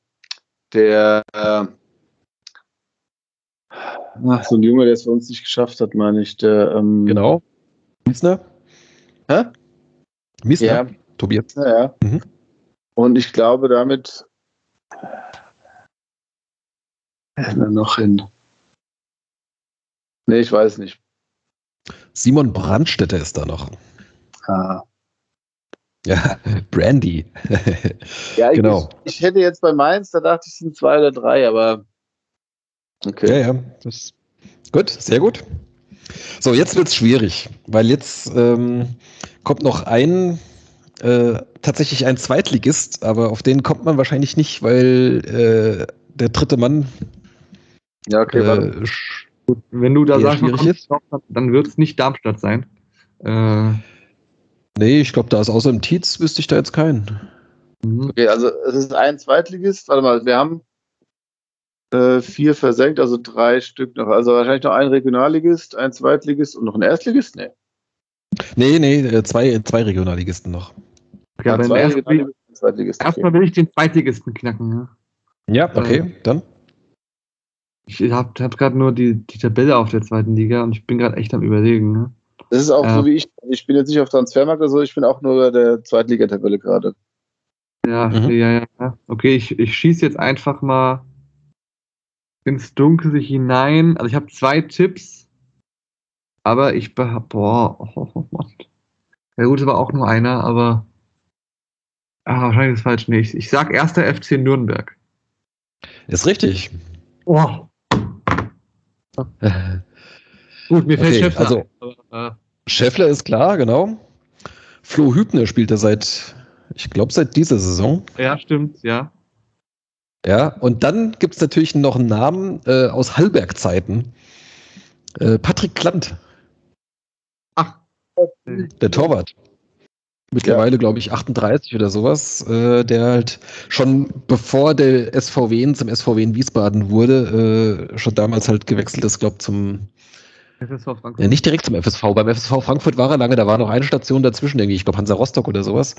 der, äh, ach, so ein Junge, der es für uns nicht geschafft hat, meine ich. Der, ähm, Genau. Miesner? Hä? Miesner? Ja, Tobias. ja. ja. Mhm. Und ich glaube, damit Wer noch hin? Nee, ich weiß nicht. Simon Brandstätter ist da noch. Ah. Ja, Brandy. Ja, ich, Genau. ich, ich hätte jetzt bei Mainz, da dachte ich, es sind zwei oder drei, aber okay. Ja, ja. Das, gut, sehr gut. So, jetzt wird's schwierig, weil jetzt ähm, kommt noch ein, äh, tatsächlich ein Zweitligist, aber auf den kommt man wahrscheinlich nicht, weil äh, der dritte Mann Ja, okay, äh, Gut, wenn du da sagst, kommt dann wird es nicht Darmstadt sein. Äh, nee, ich glaube, da ist außer dem Tietz wüsste ich da jetzt keinen. mhm. Okay, also es ist ein Zweitligist. Warte mal, wir haben äh, vier versenkt, also drei Stück noch. Also wahrscheinlich noch ein Regionalligist, ein Zweitligist und noch ein Erstligist? Nee. Nee, nee, äh, zwei, zwei Regionalligisten noch. okay, aber zwei erst, Regionalligisten, ein Zweitligist. Okay. erstmal will ich den Zweitligisten knacken. Ja. Ja, okay, dann. Ich habe hab gerade nur die, die Tabelle auf der zweiten Liga und ich bin gerade echt am Überlegen. Ne? Das ist auch Ja. so wie ich. Ich bin jetzt nicht auf Transfermarkt oder so, ich bin auch nur bei der Zweitligatabelle gerade. Ja, Mhm. ja, ja. Okay, ich, ich schieße jetzt einfach mal ins Dunkle hinein. Also ich habe zwei Tipps, aber ich boah, oh, oh, Mann. Ja gut, es war auch nur einer, aber ah, wahrscheinlich ist es falsch. Nee, ich, ich sag erster FC Nürnberg. Ist richtig. Oh. Gut, mir fällt Okay, Schäffler also- ein, äh, Scheffler ist klar, genau. Flo Hübner spielt er seit, ich glaube, seit dieser Saison. äh, ja, stimmt, ja. Ja, und dann gibt es natürlich noch einen Namen äh, aus Hallberg-Zeiten. Äh, Patrick Klant, Ach, der Torwart. Mittlerweile, glaube ich, 38 oder sowas, äh, der halt schon bevor der SVW zum SVW in Wiesbaden wurde, äh, schon damals halt gewechselt ist, glaube zum, FSV Frankfurt. ja, nicht direkt zum FSV. Beim FSV Frankfurt war er lange, da war noch eine Station dazwischen, irgendwie, ich glaube Hansa Rostock oder sowas.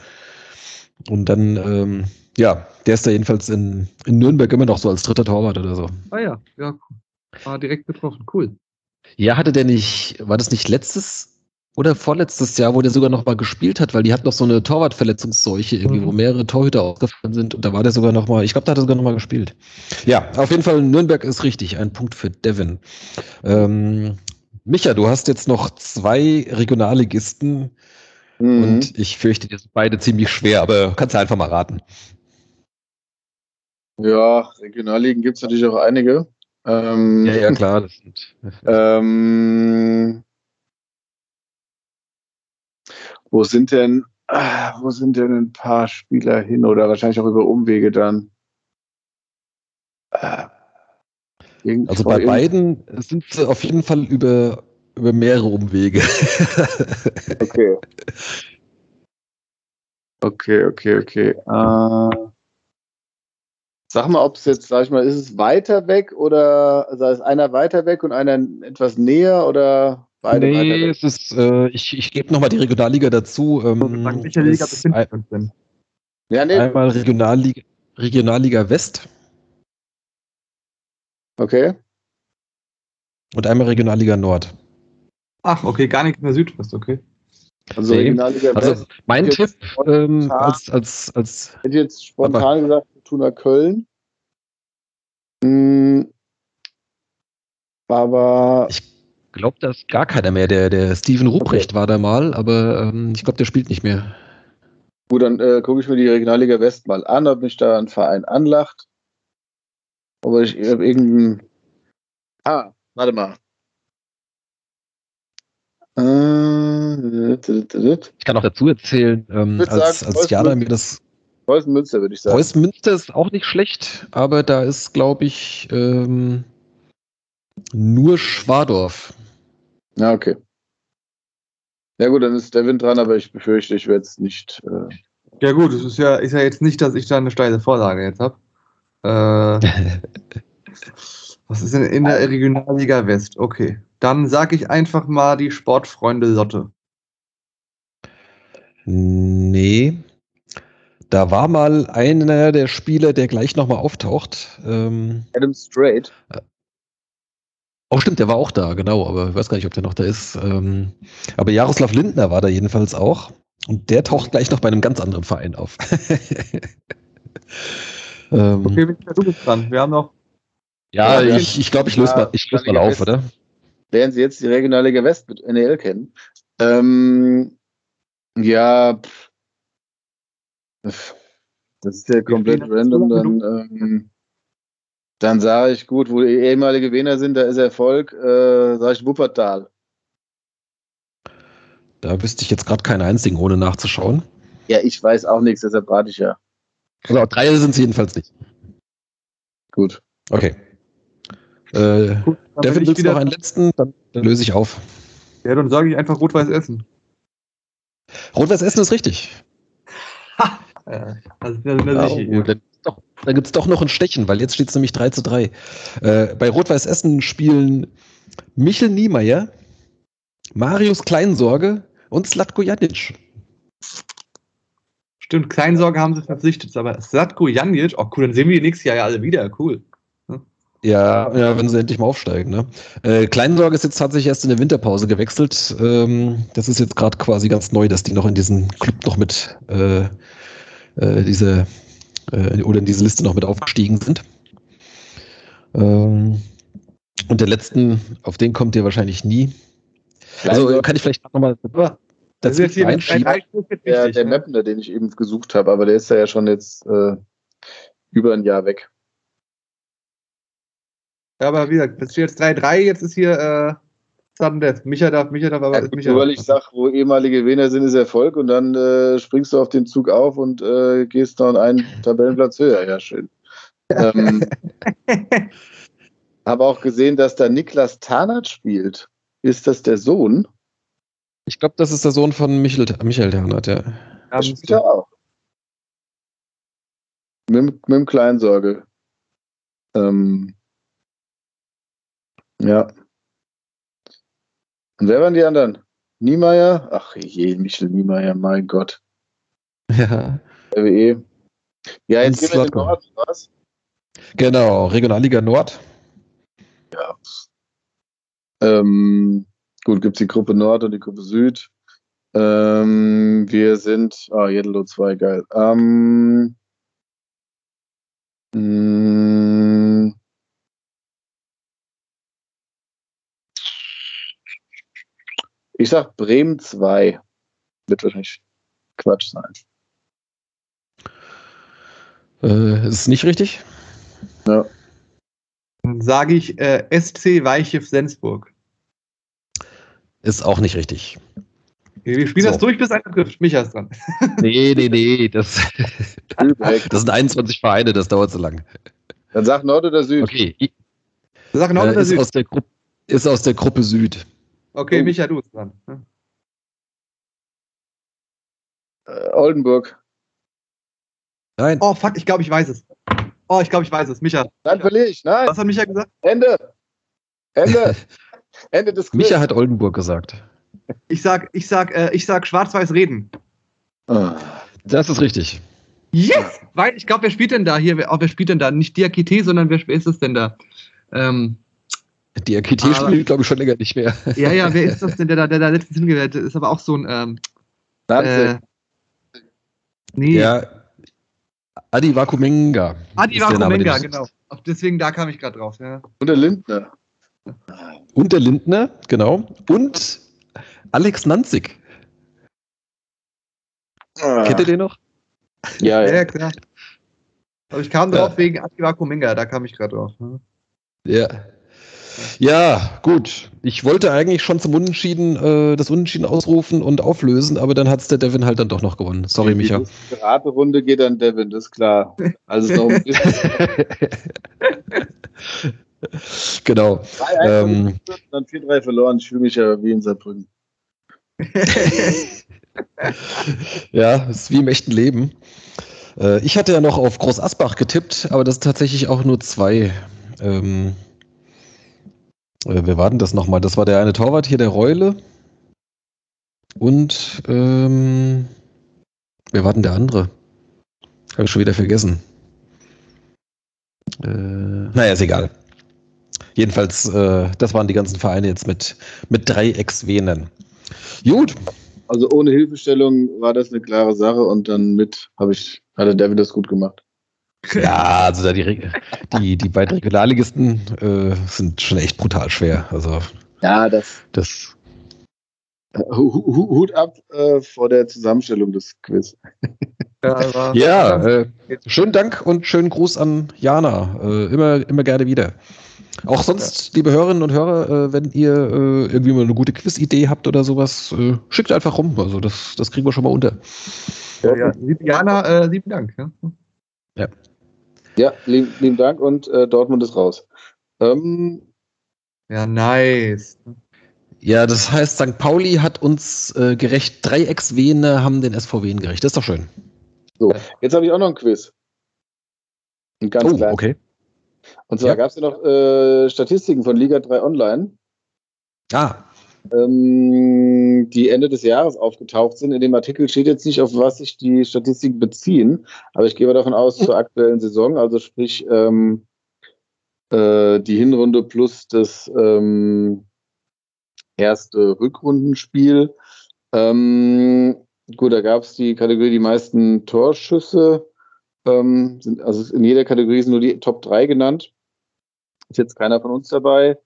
Und dann, ähm, ja, der ist da jedenfalls in, in Nürnberg immer noch so als dritter Torwart oder so. Ah ja, ja, cool. war direkt getroffen, cool. Ja, hatte der nicht, war das nicht letztes oder vorletztes Jahr, wo der sogar noch mal gespielt hat, weil die hat noch so eine Torwartverletzungsseuche irgendwie, Mhm. wo mehrere Torhüter ausgefallen sind und da war der sogar noch mal, ich glaube, da hat er sogar noch mal gespielt. Ja, auf jeden Fall Nürnberg ist richtig, ein Punkt für Devin. Ähm, Micha, du hast jetzt noch zwei Regionalligisten Mhm. und ich fürchte, die sind beide ziemlich schwer, aber kannst du einfach mal raten. Ja, Regionalligen gibt es natürlich auch einige. Ähm, Ja, ja, klar, das sind Ähm, wo sind denn, ah, wo sind denn ein paar Spieler hin oder wahrscheinlich auch über Umwege dann? Ah, irgend- Also bei beiden sind sie auf jeden Fall über, über mehrere Umwege. Okay. Okay, okay, okay. Äh, sag mal, ob es jetzt, sag ich mal, ist es weiter weg oder also ist einer weiter weg und einer etwas näher oder beide nee, es ist, äh, ich, ich gebe nochmal die Regionalliga dazu. Ähm, Sagen, welche Liga wir uns denn? Ja, nee, Einmal Regionalliga, Regionalliga West okay. und einmal Regionalliga Nord. Ach, okay, gar nicht mehr Südwest, okay. Also Nee, Regionalliga Also West. mein Tipp ähm, spontan- als, als, als Ich hätte jetzt spontan gesagt, Fortuna Köln. Mm, aber ich glaube, da ist gar keiner mehr. Der, der Steven Ruprecht war da mal, aber ähm, ich glaube, der spielt nicht mehr. gut, dann äh, gucke ich mir die Regionalliga West mal an, ob mich da ein Verein anlacht. Aber ich habe irgendeinen. Ah, warte mal. Äh, Ich kann auch dazu erzählen, ähm, als, sagen, als Jana mir das Preußen Münster, würde ich sagen. Preußen Münster ist auch nicht schlecht, aber da ist, glaube ich, ähm, nur Schwadorf. Ja, okay. Ja, gut, dann ist der Wind dran, aber ich befürchte, ich werde es nicht. Äh, Ja gut, es ist ja, ist ja jetzt nicht, dass ich da eine steile Vorlage jetzt habe. Äh, was ist denn in der Regionalliga West? Okay, dann sage ich einfach mal die Sportfreunde Lotte. Nee. Da war mal einer der Spieler, der gleich nochmal auftaucht. Ähm, Adam Strait. Oh, stimmt, der war auch da, genau, aber ich weiß gar nicht, ob der noch da ist. Ähm, aber Jaroslav Lindner war da jedenfalls auch. Und der taucht gleich noch bei einem ganz anderen Verein auf. ähm, Okay, du bist dran. Wir haben noch Ja, Ja, ich, ich glaube, ich löse mal, ich löse mal auf, oder? Lernen Sie jetzt die Regionalliga West mit NEL kennen. Ähm, ja, pff. Das ist ja komplett random. Dann, ähm, dann sage ich, gut, wo die ehemalige Gewinner sind, da ist Erfolg, äh, sage ich Wuppertal. Da wüsste ich jetzt gerade keinen einzigen, ohne nachzuschauen. Ja, ich weiß auch nichts, deshalb rate ich ja. Also drei sind es jedenfalls nicht. Gut. Okay. Äh, Gut, dann Devin, willst du noch einen letzten? Dann, dann löse ich auf. ja, dann sage ich einfach Rot-Weiß Essen. Rot-Weiß Essen ist richtig. Ja, also, das ist Oh, sicher hier. dann doch, gibt es doch noch ein Stechen, weil jetzt steht es nämlich 3 zu 3. Äh, bei Rot-Weiß Essen spielen Michel Niemeyer, Marius Kleinsorge und Slatko Janic. Stimmt, Kleinsorge haben sie verpflichtet, aber Slatko Janic, oh cool, dann sehen wir die nächstes Jahr ja alle wieder, cool. Ja, ja, wenn sie endlich mal aufsteigen. Ne? Äh, Kleinsorge ist jetzt tatsächlich erst in der Winterpause gewechselt. Ähm, das ist jetzt gerade quasi ganz neu, dass die noch in diesen Club noch mit äh, äh, diese äh, oder in diese Liste noch mit aufgestiegen sind. Ähm, und der letzten, auf den kommt ihr wahrscheinlich nie. Also Kleinsorge- kann ich vielleicht nochmal Das ist jetzt hier jetzt Der, der ne? Mapner, den ich eben gesucht habe, aber der ist ja schon jetzt äh, über ein Jahr weg. Ja, aber wie gesagt, das steht jetzt 3-3, jetzt ist hier Sudden Death. Micha darf, Micha darf aber. Ja, Micha nur weil ich sage, wo ehemalige Gewinner sind, ist Erfolg und dann äh, springst du auf den Zug auf und äh, gehst noch einen Tabellenplatz höher. Ja, schön. ähm, habe auch gesehen, dass da Niklas Tarnert spielt. Ist das der Sohn? Ich glaube, das ist der Sohn von Michael, Michael Ternert, ja. Der spielt er auch. Mit, dem- mit dem Kleinsorge. Ähm, ja. Und wer waren die anderen? Niemeyer? Ach je, Michel Niemeyer, mein Gott. Ja, RWE. Ja, jetzt gehen wir in den. Norden, was? genau. Regionalliga Nord. Ja. Ähm, gut, gibt es die Gruppe Nord und die Gruppe Süd. Ähm, wir sind, ah, Jeddelo 2, geil. Ähm, mh, ich sag Bremen 2. Wird wahrscheinlich Quatsch sein. Äh, ist nicht richtig? Dann sage ich äh, SC Weichew Sensburg. Ist auch nicht richtig. Wir spielen So. das durch, bis einer trifft. Micha ist dran. Nee, nee, nee. Das, das sind 21 Vereine, das dauert so lang. Dann sag Nord oder Süd. Okay. Sag Nord Äh, oder ist, Süd? aus der Gruppe, ist aus der Gruppe Süd. Okay, Oh. Micha, du bist dran. Äh, Oldenburg. Nein. Oh, fuck, ich glaube, ich weiß es. Oh, ich glaube, ich weiß es. Micha, Dann verliere ich. Nein, was hat Micha gesagt? Ende. Ende. Ende des Quiz. Micha hat Oldenburg gesagt. Ich sag, ich sag, äh, ich sag schwarz-weiß reden. Ah. Das ist richtig. Yes! Weil, ich glaube, wer spielt denn da hier? Wer, oh, wer spielt denn da? Nicht Diakite, sondern wer, wer ist es denn da? Ähm, Die RKT Aber- spielt, glaube ich, schon länger nicht mehr. ja, ja, wer ist das denn, der da, der da letztens hingewählt ist? aber auch so ein, ähm, äh, nee, Ja. Adi Vakumenga. Adi Vakumenga, genau. Deswegen, da kam ich gerade drauf, ja. Und der Lindner. Und der Lindner, genau. Und Alex Nanzig. Ah. Kennt ihr den noch? Ja, Ja, ja. ja, klar. Aber ich kam drauf wegen Adi Vakumenga, da kam ich gerade drauf. ne? Ja. Ja, gut. Ich wollte eigentlich schon zum Unentschieden äh, das Unentschieden ausrufen und auflösen, aber dann hat es der Devin halt dann doch noch gewonnen. Sorry, Micha. Die Raterunde geht an Devin, das ist klar. Also noch ein bisschen. genau. 3-1 Ähm. dann 4-3 verloren. Ich fühle mich ja wie in Saarbrücken. Ja, ist wie im echten Leben. Äh, ich hatte ja noch auf Groß Asbach getippt, aber das ist tatsächlich auch nur zwei. Ähm, äh, wer war das nochmal? Das war der eine Torwart hier, der Reule. Und ähm, wer war der andere? Habe ich schon wieder vergessen. Äh, naja, ist egal. Jedenfalls, äh, das waren die ganzen Vereine jetzt mit, mit drei Ex-Venern. Gut, Also ohne Hilfestellung war das eine klare Sache und dann mit habe ich, hat der Devin das gut gemacht. Ja, also da die, die, die beiden Regionalligisten äh, sind schon echt brutal schwer. Also Ja, das das Hu- Hu- Hut ab äh, vor der Zusammenstellung des Quiz. Ja, Ja, äh, schönen Dank und schönen Gruß an Jana. Äh, immer, immer gerne wieder. Auch sonst, liebe Hörerinnen und Hörer, äh, wenn ihr äh, irgendwie mal eine gute Quiz-Idee habt oder sowas, äh, schickt einfach rum. Also das, das kriegen wir schon mal unter. Ja, ja. Jana, äh, lieben Dank. Ja. Ja, lieben, lieben Dank und äh, Dortmund ist raus. Ähm, ja, nice. Ja, das heißt, St. Pauli hat uns äh, gerecht, Dreiecksvene haben den SVW gerecht. Das ist doch schön. jetzt habe ich auch noch ein Quiz. Ein ganz oh, okay. Und zwar Ja. gab es ja noch äh, Statistiken von Liga 3 Online, Ah, ähm, die Ende des Jahres aufgetaucht sind. In dem Artikel steht jetzt nicht, auf was sich die Statistiken beziehen, aber ich gehe mal davon aus, zur aktuellen Saison, also sprich ähm, äh, die Hinrunde plus das ähm, erste Rückrundenspiel. Ähm, gut, da gab es die Kategorie die meisten Torschüsse. Ähm, sind, also in jeder Kategorie sind nur die Top 3 genannt. Ist jetzt keiner von uns dabei.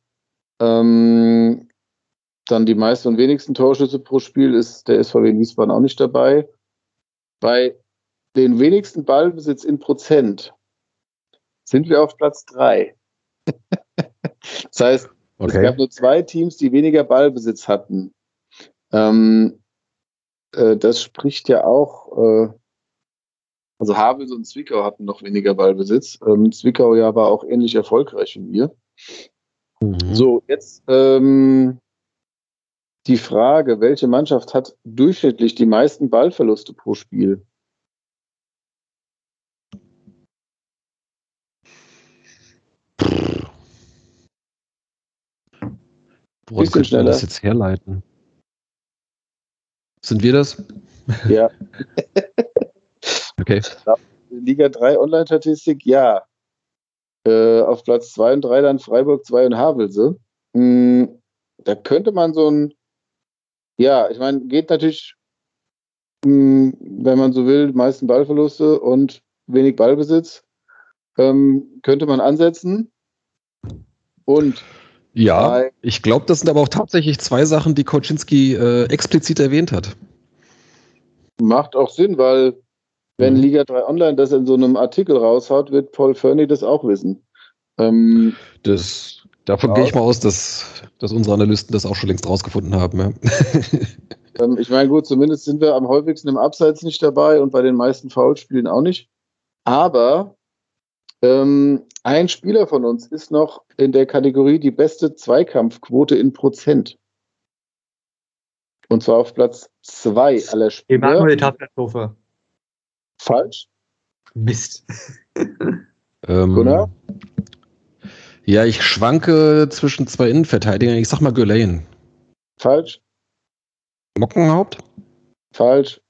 Ähm, dann die meisten und wenigsten Torschüsse pro Spiel ist der SVW Wiesbaden auch nicht dabei. Bei den wenigsten Ballbesitz in Prozent sind wir auf Platz 3. das heißt, es okay. gab nur zwei Teams, die weniger Ballbesitz hatten. Ähm, äh, das spricht ja auch, äh, also Havels und Zwickau hatten noch weniger Ballbesitz. Ähm, Zwickau ja war auch ähnlich erfolgreich wie wir. Mhm. So, jetzt ähm, die Frage, welche Mannschaft hat durchschnittlich die meisten Ballverluste pro Spiel? Woran könnte schneller. das jetzt herleiten? Sind wir das? Ja, Okay. Liga 3 Online-Statistik, ja. Äh, auf Platz 2 und 3 dann Freiburg 2 und Havelse. Hm, da könnte man so ein, ja, ich meine, geht natürlich, hm, wenn man so will, meisten Ballverluste und wenig Ballbesitz. Ähm, könnte man ansetzen. Und Ja, ich glaube, das sind aber auch tatsächlich zwei Sachen, die Koczynski äh, explizit erwähnt hat. macht auch Sinn, weil wenn Mhm. Liga 3 Online das in so einem Artikel raushaut, wird Paul Fernie das auch wissen. Ähm, Das, davon Ja. gehe ich mal aus, dass, dass unsere Analysten das auch schon längst rausgefunden haben. Ja. Ähm, ich meine, gut, zumindest sind wir am häufigsten im Abseits nicht dabei und bei den meisten Foulspielen auch nicht. Aber ähm, ein Spieler von uns ist noch in der Kategorie die beste Zweikampfquote in Prozent. Und zwar auf Platz zwei aller Spieler. Emanuel Tatsächlich. Falsch. Mist. Ähm, Gunnar? Ja, ich schwanke zwischen zwei Innenverteidigern. Ich sag mal Güleyen. Falsch. Mockenhaupt? Falsch.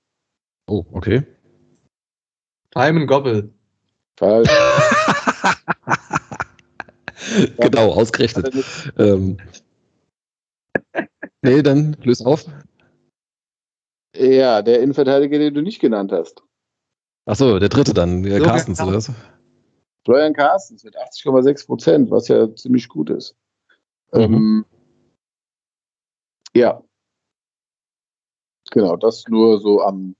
Oh, okay. Simon Gobbel. Falsch. genau, ausgerechnet. Ähm, nee, dann löse auf. Ja, der Innenverteidiger, den du nicht genannt hast. Achso, der dritte dann, So, Carstens, ja. oder was? Florian Carstens mit 80,6 Prozent, was ja ziemlich gut ist. Mhm. Ähm, ja. Genau, das nur so am,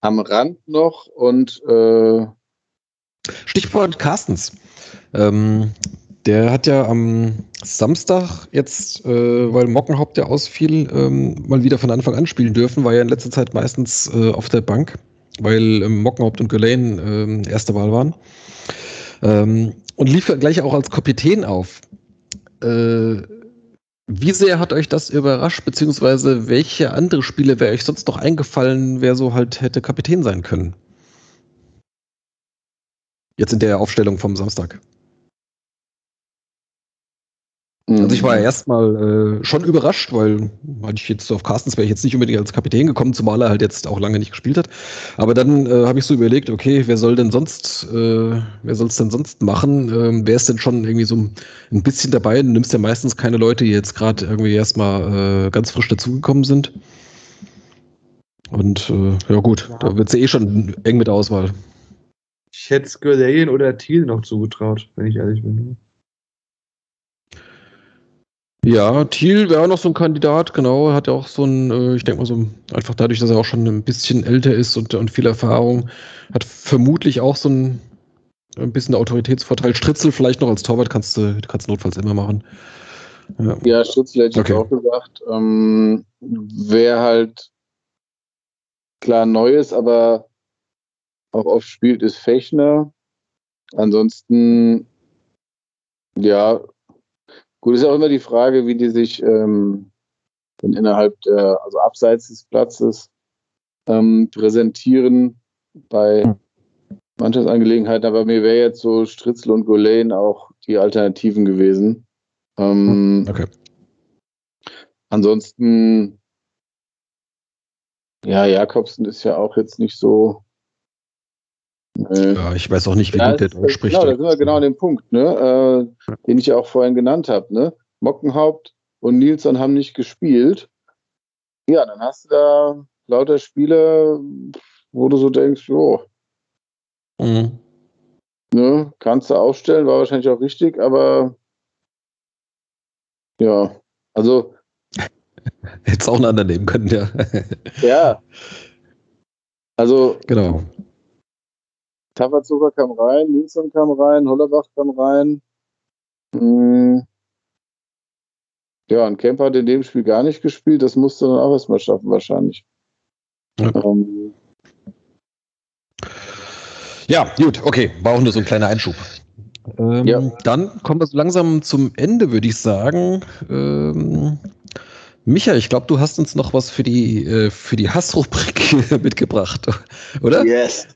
am Rand noch und äh, Stichwort Carstens. Ähm, der hat ja am Samstag jetzt, äh, weil Mockenhaupt ja ausfiel, ähm, mal wieder von Anfang an spielen dürfen, war ja in letzter Zeit meistens äh, auf der Bank, weil ähm, Mockenhaupt und Gulain ähm, erste Wahl waren. Ähm, und lief gleich auch als Kapitän auf. Äh, wie sehr hat euch das überrascht, beziehungsweise welche andere Spiele wäre euch sonst noch eingefallen, wer so halt hätte Kapitän sein können? Jetzt in der Aufstellung vom Samstag. Also ich war ja erstmal äh, schon überrascht, weil hatte ich jetzt auf Carstens wäre ich jetzt nicht unbedingt als Kapitän gekommen, zumal er halt jetzt auch lange nicht gespielt hat. Aber dann äh, habe ich so überlegt, okay, wer soll denn sonst, äh, wer soll es denn sonst machen? Ähm, wer ist denn schon irgendwie so ein bisschen dabei? Du nimmst ja meistens keine Leute, die jetzt gerade irgendwie erstmal äh, ganz frisch dazugekommen sind. Und äh, ja gut, Ja. da wird es ja eh schon eng mit der Auswahl. Ich hätte Skurlane oder Thiel noch zugetraut, wenn ich ehrlich bin. Ja, Thiel wäre auch noch so ein Kandidat, genau. Er hat ja auch so ein, äh, ich denke mal so, einfach dadurch, dass er auch schon ein bisschen älter ist und, und viel Erfahrung, hat vermutlich auch so ein, ein bisschen Autoritätsvorteil. Stritzel vielleicht noch als Torwart kannst du kannst notfalls immer machen. Ja, ja Stritzel hätte ich okay. auch gesagt. Ähm, Wer halt klar Neues, aber auch oft spielt, ist Fechner. Ansonsten, ja, gut, ist auch immer die Frage, wie die sich ähm, dann innerhalb der, also abseits des Platzes ähm, präsentieren bei Mannschaftsangelegenheiten. Aber mir wäre jetzt so Stritzel und Golane auch die Alternativen gewesen. Ähm, okay. Ansonsten, ja, Jakobsen ist ja auch jetzt nicht so ja, ich weiß auch nicht, wie ja, gut der Deutsch spricht. Genau, da sind wir genau an dem Punkt, ne, äh, den ich ja auch vorhin genannt habe. Ne? Mockenhaupt und Nilsson haben nicht gespielt. Ja, dann hast du da lauter Spiele, wo du so denkst, jo, mhm. ne, kannst du aufstellen, war wahrscheinlich auch richtig, aber ja, also Hätte auch einen anderen nehmen können, ja. ja. Also, genau. Tavazuka kam rein, Nilsson kam rein, Hollerbach kam rein. Hm. Ja, und Kemper hat in dem Spiel gar nicht gespielt. Das musste dann auch erstmal schaffen, wahrscheinlich. Ja. Ähm. ja, gut, okay. War auch nur so ein kleiner Einschub. Ähm, ja. Dann kommen wir so langsam zum Ende, würde ich sagen. Ähm, Micha, ich glaube, du hast uns noch was für die, äh, für die Hassrubrik mitgebracht, oder? Yes.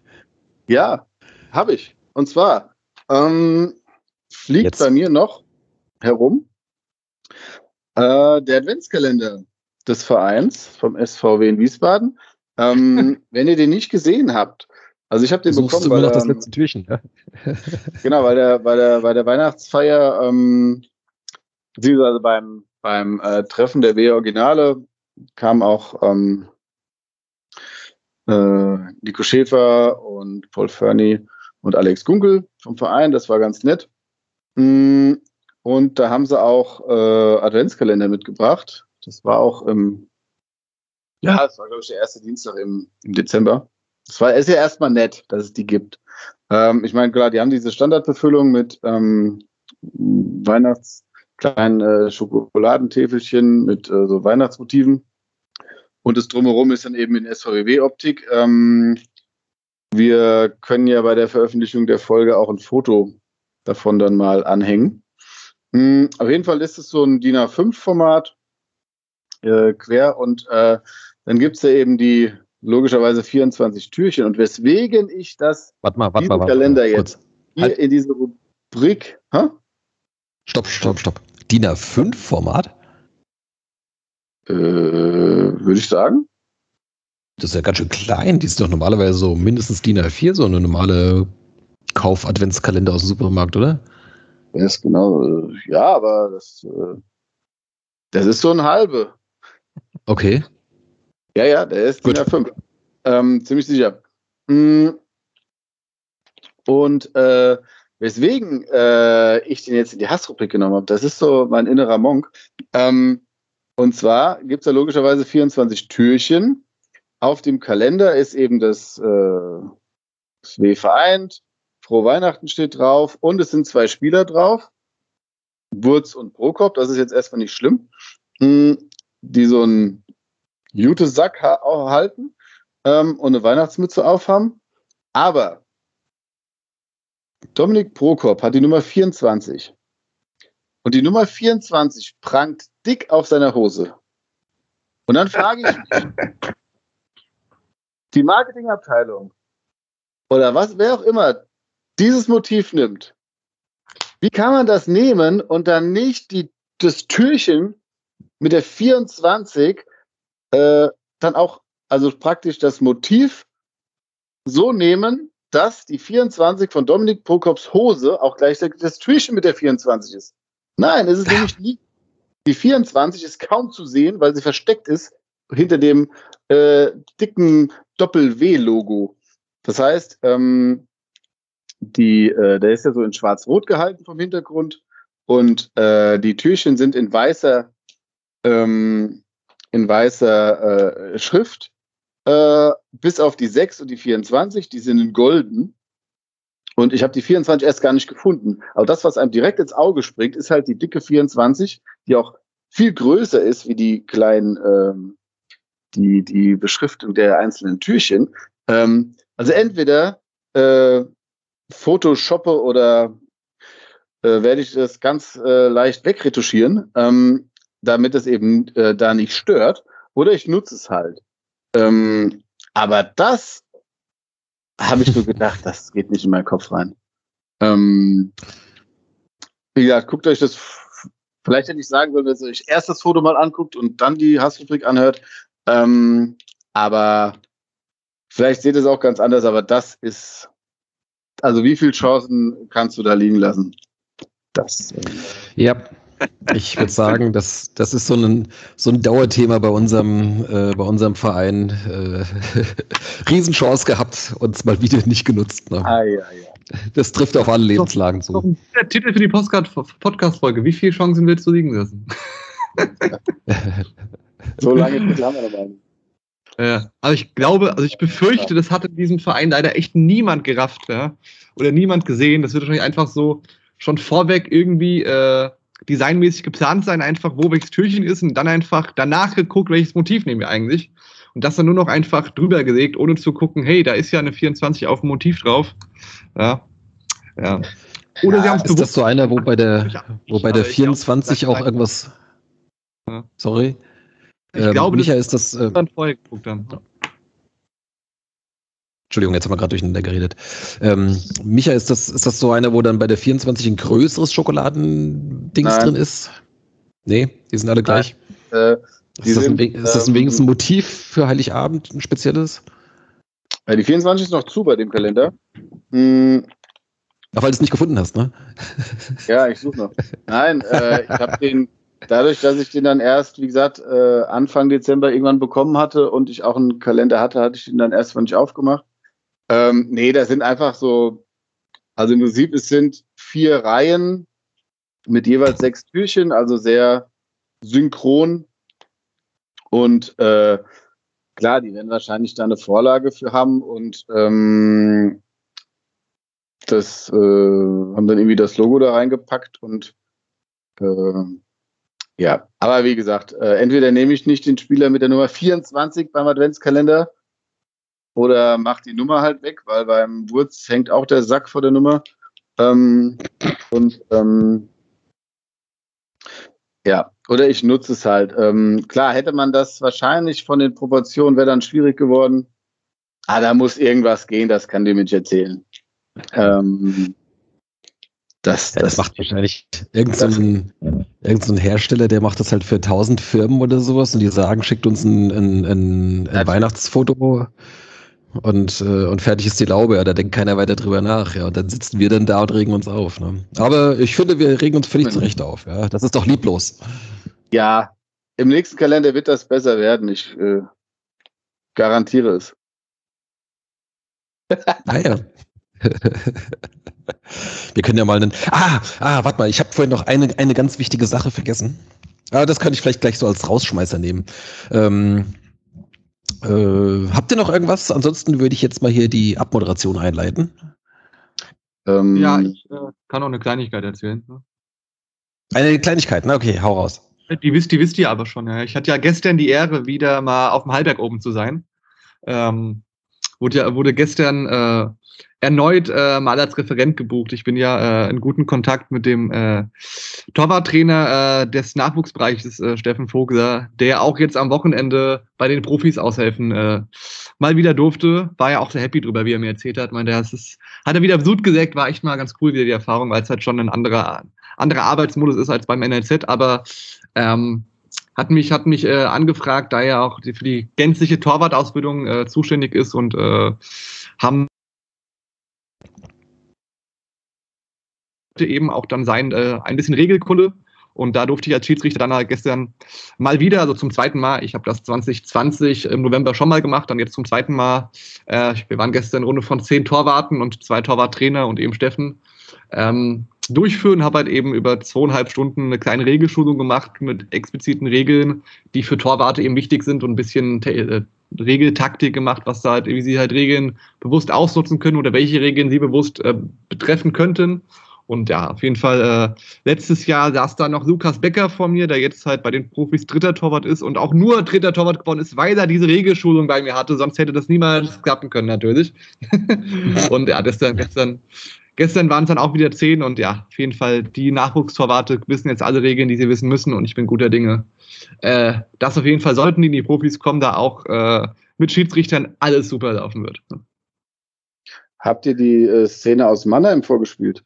Ja, habe ich. Und zwar ähm, fliegt Jetzt. bei mir noch herum äh, der Adventskalender des Vereins vom SVW in Wiesbaden. Ähm, wenn ihr den nicht gesehen habt, also ich habe den Suchst bekommen, weil noch das letzte Türchen. Ja? genau, weil der, bei der, bei der Weihnachtsfeier, ähm, beziehungsweise beim, beim äh, Treffen der W-Originale kam auch ähm, äh, Nico Schäfer und Paul Fernie und Alex Gunkel vom Verein. Das war ganz nett. Mm, und da haben sie auch äh, Adventskalender mitgebracht. Das war auch im, ja, das war, glaube ich, der erste Dienstag im, im Dezember. Das war, ist ja erstmal nett, dass es die gibt. Ähm, ich meine, klar, die haben diese Standardbefüllung mit ähm, Weihnachts, kleinen äh, Schokoladentäfelchen mit äh, so Weihnachtsmotiven. Und das Drumherum ist dann eben in SVW-Optik. Ähm, wir können ja bei der Veröffentlichung der Folge auch ein Foto davon dann mal anhängen. Mhm, auf jeden Fall ist es so ein DIN A5-Format äh, quer und äh, dann gibt es ja eben die logischerweise 24 Türchen. Und weswegen ich das warte mal, warte mal, warte Kalender mal, jetzt hier halt. in diese Rubrik. Hä? Stopp, stopp, stopp. DIN A5-Format? Äh, Würde ich sagen. Das ist ja ganz schön klein. Die ist doch normalerweise so mindestens DIN A4, so eine normale Kauf-Adventskalender aus dem Supermarkt, oder? Ja, ist genau. Äh, ja, aber das, äh, das ist so ein halbe. Okay. Ja, ja, der ist DIN A5. Ähm, ziemlich sicher. Mm. Und äh, weswegen äh, ich den jetzt in die Hassrubrik genommen habe, das ist so mein innerer Monk. Ähm, und zwar gibt es da logischerweise 24 Türchen auf dem Kalender ist eben das, äh, W vereint, Frohe Weihnachten steht drauf und es sind zwei Spieler drauf, Wurz und Prokop, das ist jetzt erstmal nicht schlimm, hm, die so einen Jute-Sack halten ähm, und eine Weihnachtsmütze aufhaben. Aber Dominik Prokop hat die Nummer 24. Und die Nummer 24 prangt dick auf seiner Hose. Und dann frage ich mich, die Marketingabteilung oder was, wer auch immer dieses Motiv nimmt, wie kann man das nehmen und dann nicht die, das Türchen mit der 24 äh, dann auch, also praktisch das Motiv so nehmen, dass die 24 von Dominik Prokops Hose auch gleichzeitig das Türchen mit der 24 ist. Nein, es ist nämlich nie. Die 24 ist kaum zu sehen, weil sie versteckt ist hinter dem äh, dicken Doppel-W-Logo. Das heißt, ähm, die, äh, der ist ja so in schwarz-rot gehalten vom Hintergrund und äh, die Türchen sind in weißer, ähm, in weißer äh, Schrift, äh, bis auf die 6 und die 24, die sind in golden. Und ich habe die 24 erst gar nicht gefunden. Aber das, was einem direkt ins Auge springt, ist halt die dicke 24, die auch viel größer ist wie die kleinen, ähm, die, die Beschriftung der einzelnen Türchen. Ähm, also entweder äh, Photoshoppe oder äh, werde ich das ganz äh, leicht wegretuschieren, ähm, damit es eben äh, da nicht stört. Oder ich nutze es halt. Ähm, aber das habe ich so gedacht, das geht nicht in meinen Kopf rein. Ähm, wie gesagt, guckt euch das, vielleicht hätte ich sagen sollen, dass ihr euch erst das Foto mal anguckt und dann die Hassrubrik anhört. Ähm, aber vielleicht seht ihr es auch ganz anders, aber das ist, also wie viele Chancen kannst du da liegen lassen? Das. Äh, ja, ich würde sagen, das, das ist so ein, so ein Dauerthema bei unserem, äh, bei unserem Verein. Äh, Riesenchance gehabt, uns mal wieder nicht genutzt. Ne? Ah, ja, ja. Das trifft auf alle Lebenslagen zu. Der Titel für die Podcast-Folge. Wie viele Chancen willst du liegen lassen? so lange Titel haben wir dabei nicht. Ja, aber ich glaube, also ich befürchte, das hat in diesem Verein leider echt niemand gerafft, ja? Oder niemand gesehen. Das wird wahrscheinlich einfach so schon vorweg irgendwie äh, designmäßig geplant sein, einfach wo welches Türchen ist und dann einfach danach geguckt, welches Motiv nehmen wir eigentlich. Und das dann nur noch einfach drüber gelegt, ohne zu gucken, hey, da ist ja eine 24 auf dem Motiv drauf. Ja. Ja. Oder ja, sie haben es Ist das so einer, wo bei der, wo bei der 24 auch irgendwas. Sorry. Ich ähm, glaube, Micha, das ist das. Äh, dann vorher geguckt haben. Entschuldigung, jetzt haben wir gerade durcheinander geredet. Ähm, Micha, ist das, ist das so einer, wo dann bei der 24 ein größeres Schokoladendings drin ist? Nee, die sind alle gleich. Äh, ist, das ein, ist das ein ähm, wenigstens ein Motiv für Heiligabend, ein spezielles? Ja, die 24 ist noch zu bei dem Kalender. Hm. Ach, weil du es nicht gefunden hast, ne? Ja, ich suche noch. Nein, äh, ich habe den, dadurch, dass ich den dann erst, wie gesagt, äh, Anfang Dezember irgendwann bekommen hatte und ich auch einen Kalender hatte, hatte ich den dann erst mal nicht aufgemacht. Ähm, nee, das sind einfach so, also im Prinzip, es sind vier Reihen mit jeweils sechs Türchen, also sehr synchron. Und äh, klar, die werden wahrscheinlich da eine Vorlage für haben und ähm, das äh, haben dann irgendwie das Logo da reingepackt und äh, ja, aber wie gesagt, äh, entweder nehme ich nicht den Spieler mit der Nummer 24 beim Adventskalender oder mach die Nummer halt weg, weil beim Wurz hängt auch der Sack vor der Nummer. Ähm, und ähm, ja, oder ich nutze es halt. Ähm, klar, hätte man das wahrscheinlich von den Proportionen, wäre dann schwierig geworden. Ah, da muss irgendwas gehen, das kann dir mit erzählen. Ähm, das, ja, das, das, macht wahrscheinlich irgendein so irgend so Hersteller, der macht das halt für tausend Firmen oder sowas und die sagen, schickt uns ein, ein, ein, ein Weihnachtsfoto und, äh, und fertig ist die Laube, ja, da denkt keiner weiter drüber nach, ja. Und dann sitzen wir dann da und regen uns auf. Ne? Aber ich finde, wir regen uns völlig mhm. zurecht auf, ja. Das ist doch lieblos. Ja, im nächsten Kalender wird das besser werden. Ich äh, garantiere es. Naja. Wir können ja mal einen. Ah, ah, warte mal, ich habe vorhin noch eine, eine ganz wichtige Sache vergessen. Aber ah, das kann ich vielleicht gleich so als Rausschmeißer nehmen. Ähm, äh, habt ihr noch irgendwas? Ansonsten würde ich jetzt mal hier die Abmoderation einleiten. Ähm, ja, ich äh, kann auch eine Kleinigkeit erzählen. Ne? Eine Kleinigkeit, na okay, hau raus. Die wisst, die wisst ihr aber schon. Ja. Ich hatte ja gestern die Ehre, wieder mal auf dem Hallberg oben zu sein. Ähm, wurde ja wurde gestern äh, erneut äh, mal als Referent gebucht. Ich bin ja äh, in guten Kontakt mit dem äh, Torwarttrainer äh, des Nachwuchsbereichs, äh, Steffen Vogler, der auch jetzt am Wochenende bei den Profis aushelfen äh, mal wieder durfte. War ja auch sehr happy drüber, wie er mir erzählt hat. Meinte, das ist, hat er wieder Blut gesägt, war echt mal ganz cool wieder die Erfahrung, weil es halt schon ein anderer, anderer Arbeitsmodus ist als beim NLZ. Aber ähm, hat mich, hat mich äh, angefragt, da er auch die, für die gänzliche Torwartausbildung äh, zuständig ist und äh, haben eben auch dann sein äh, ein bisschen Regelkulle Und da durfte ich als Schiedsrichter dann halt gestern mal wieder, also zum zweiten Mal, ich habe das 2020 im November schon mal gemacht, dann jetzt zum zweiten Mal. Äh, wir waren gestern in Runde von zehn Torwarten und zwei Torwarttrainer und eben Steffen. Ähm, durchführen, habe halt eben über zweieinhalb Stunden eine kleine Regelschulung gemacht mit expliziten Regeln, die für Torwarte eben wichtig sind und ein bisschen äh, Regeltaktik gemacht, was da halt, wie sie halt Regeln bewusst ausnutzen können oder welche Regeln sie bewusst äh, betreffen könnten. Und ja, auf jeden Fall, äh, letztes Jahr saß da noch Lukas Becker vor mir, der jetzt halt bei den Profis dritter Torwart ist und auch nur dritter Torwart geworden ist, weil er diese Regelschulung bei mir hatte. Sonst hätte das niemals klappen können, natürlich. und ja, gestern, gestern, gestern waren es dann auch wieder zehn und ja, auf jeden Fall, die Nachwuchstorwarte wissen jetzt alle Regeln, die sie wissen müssen und ich bin guter Dinge. Äh, das auf jeden Fall sollten die in die Profis kommen, da auch äh, mit Schiedsrichtern alles super laufen wird. Habt ihr die äh, Szene aus Mannheim vorgespielt?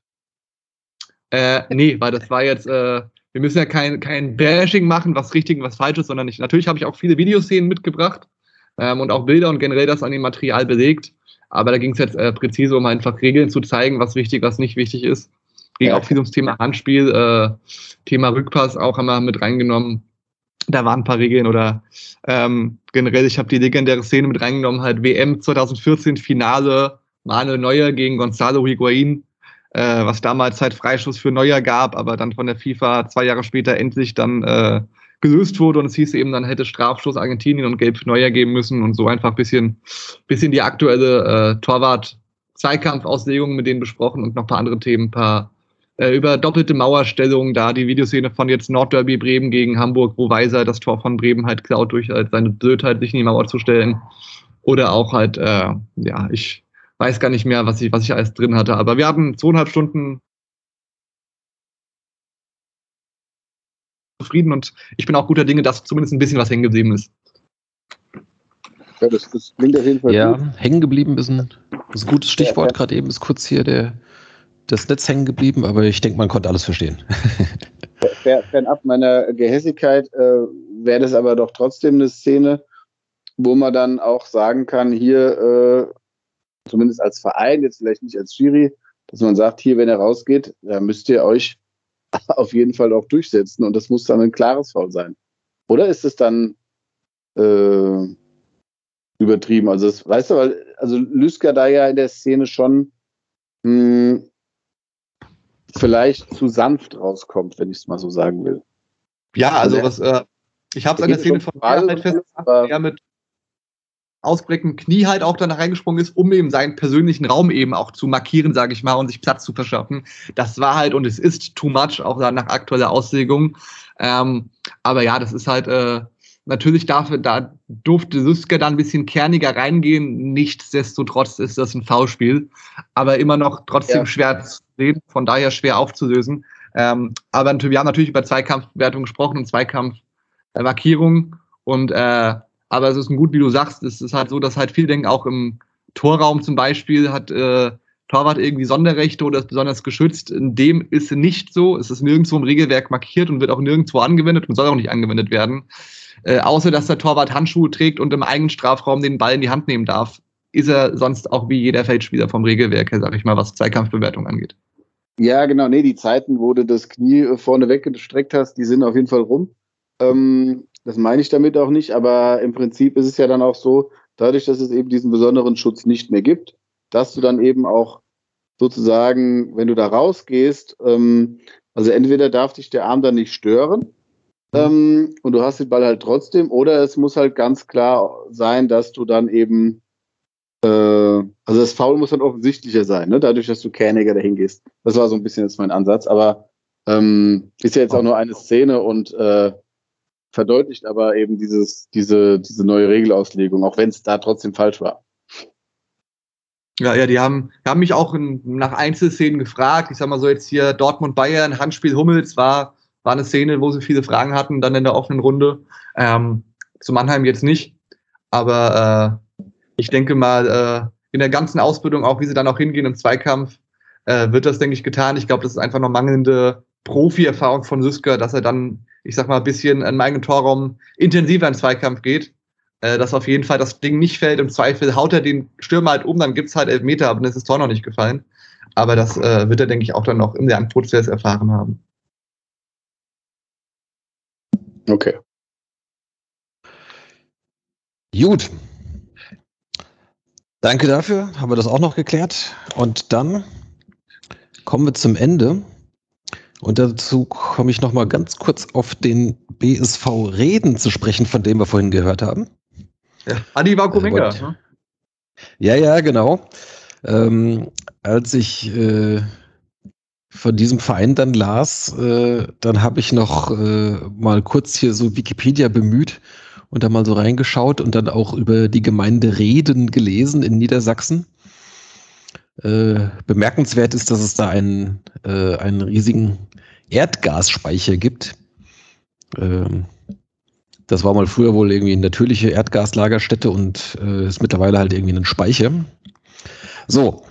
Äh, nee, weil das war jetzt, äh, wir müssen ja kein, kein Bashing machen, was richtig und was falsch ist, sondern ich, natürlich habe ich auch viele Videoszenen mitgebracht ähm, und auch Bilder und generell das an dem Material belegt. Aber da ging es jetzt äh, präzise um einfach Regeln zu zeigen, was wichtig, was nicht wichtig ist. Ging ja. auch viel ums Thema Handspiel, äh, Thema Rückpass auch haben wir mit reingenommen. Da waren ein paar Regeln oder ähm, generell, ich habe die legendäre Szene mit reingenommen, halt WM 2014 Finale, Manuel Neuer gegen Gonzalo Higuain äh, was damals halt Freischuss für Neuer gab, aber dann von der FIFA zwei Jahre später endlich dann äh, gelöst wurde und es hieß eben, dann hätte Strafstoß Argentinien und Gelb Neuer geben müssen und so einfach bisschen, bisschen die aktuelle äh, Torwart-Zweikampfauslegung mit denen besprochen und noch ein paar andere Themen, ein paar äh, über doppelte Mauerstellung, da die Videoszene von jetzt Nordderby Bremen gegen Hamburg, wo Weiser das Tor von Bremen halt klaut durch halt seine Blödheit, sich in die Mauer zu stellen. Oder auch halt, äh, ja, ich weiß gar nicht mehr, was ich, was ich alles drin hatte. Aber wir hatten zweieinhalb Stunden zufrieden und ich bin auch guter Dinge, dass zumindest ein bisschen was hängen geblieben ist. Ja, das, das klingt auf jeden Fall Ja, gut. hängen geblieben ist ein, ist ein gutes Stichwort. Ja, Gerade eben ist kurz hier der, das Netz hängen geblieben, aber ich denke, man konnte alles verstehen. Fernab meiner Gehässigkeit äh, wäre das aber doch trotzdem eine Szene, wo man dann auch sagen kann, hier äh, zumindest als Verein, jetzt vielleicht nicht als Schiri, dass man sagt, hier, wenn er rausgeht, da müsst ihr euch auf jeden Fall auch durchsetzen und das muss dann ein klares Foul sein. Oder ist es dann äh, übertrieben? Also, das, weißt du, weil, also Lüsker da ja in der Szene schon mh, hm, vielleicht zu sanft rauskommt, wenn ich es mal so sagen will. Ja, also, also was, äh, ich habe es an der Szene von Mehrheit festgemacht, ja, mit ausbreckenden Knie halt auch dann reingesprungen ist, um eben seinen persönlichen Raum eben auch zu markieren, sage ich mal, und sich Platz zu verschaffen. Das war halt und es ist too much, auch nach aktueller Auslegung. Ähm, aber ja, das ist halt äh, natürlich dafür, da durfte Suske dann ein bisschen kerniger reingehen. Nichtsdestotrotz ist das ein V-Spiel, aber immer noch trotzdem ja. schwer zu sehen, von daher schwer aufzulösen. Ähm, aber wir haben natürlich über Zweikampfwertung gesprochen und Zweikampfmarkierung und äh, aber es ist gut, wie du sagst, es ist halt so, dass halt viele denken, auch im Torraum zum Beispiel hat äh, Torwart irgendwie Sonderrechte oder ist besonders geschützt. In dem ist nicht so. Es ist nirgendwo im Regelwerk markiert und wird auch nirgendwo angewendet und soll auch nicht angewendet werden. Äh, außer dass der Torwart Handschuhe trägt und im eigenen Strafraum den Ball in die Hand nehmen darf, ist er sonst auch wie jeder Feldspieler vom Regelwerk her, sag ich mal, was Zweikampfbewertung angeht. Ja, genau. Nee, die Zeiten, wo du das Knie vorne weggestreckt hast, die sind auf jeden Fall rum. Ähm, das meine ich damit auch nicht, aber im Prinzip ist es ja dann auch so, dadurch, dass es eben diesen besonderen Schutz nicht mehr gibt, dass du dann eben auch sozusagen, wenn du da rausgehst, ähm, also entweder darf dich der Arm dann nicht stören mhm. ähm, und du hast den Ball halt trotzdem, oder es muss halt ganz klar sein, dass du dann eben, äh, also das Foul muss dann offensichtlicher sein, ne? dadurch, dass du kerniger dahin gehst. Das war so ein bisschen jetzt mein Ansatz, aber ähm, ist ja jetzt auch nur eine Szene und äh, verdeutlicht aber eben dieses, diese, diese neue Regelauslegung, auch wenn es da trotzdem falsch war. Ja, ja, die haben, haben mich auch in, nach Einzelszenen gefragt. Ich sag mal so jetzt hier Dortmund-Bayern, Handspiel Hummels war, war eine Szene, wo sie viele Fragen hatten, dann in der offenen Runde. Ähm, zu Mannheim jetzt nicht. Aber äh, ich denke mal, äh, in der ganzen Ausbildung, auch wie sie dann auch hingehen im Zweikampf, äh, wird das, denke ich, getan. Ich glaube, das ist einfach noch mangelnde Profi-Erfahrung von Süsker, dass er dann ich sag mal, ein bisschen in meinem Torraum intensiver in Zweikampf geht, äh, dass auf jeden Fall das Ding nicht fällt. Im Zweifel haut er den Stürmer halt um, dann gibt's halt elf Meter, aber dann ist das Tor noch nicht gefallen. Aber das äh, wird er, denke ich, auch dann noch im Lernprozess erfahren haben. Okay. Gut. Danke dafür. Haben wir das auch noch geklärt. Und dann kommen wir zum Ende. Und dazu komme ich noch mal ganz kurz auf den BSV Reden zu sprechen, von dem wir vorhin gehört haben. Ja. Adi Vakumenga. Also, ne? Ja, ja, genau. Ähm, als ich äh, von diesem Verein dann las, äh, dann habe ich noch äh, mal kurz hier so Wikipedia bemüht und da mal so reingeschaut und dann auch über die Gemeinde Reden gelesen in Niedersachsen. Äh, bemerkenswert ist, dass es da einen, äh, einen riesigen Erdgasspeicher gibt. Ähm, das war mal früher wohl irgendwie eine natürliche Erdgaslagerstätte und äh, ist mittlerweile halt irgendwie ein Speicher. So.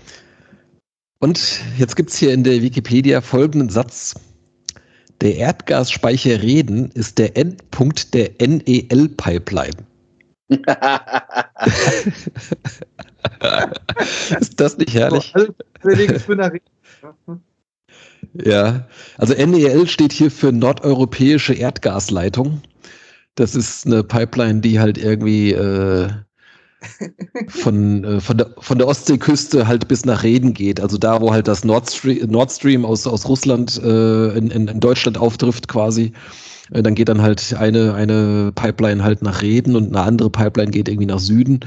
Und jetzt gibt es hier in der Wikipedia folgenden Satz. Der Erdgasspeicher Reden ist der Endpunkt der NEL-Pipeline. ist das nicht herrlich? ja, also NEL steht hier für Nordeuropäische Erdgasleitung. Das ist eine Pipeline, die halt irgendwie äh, von, äh, von, der, von der Ostseeküste halt bis nach Reden geht. Also da, wo halt das Nord Stream, Nord Stream aus, aus Russland äh, in, in, in Deutschland auftrifft quasi. Äh, dann geht dann halt eine, eine Pipeline halt nach Reden und eine andere Pipeline geht irgendwie nach Süden.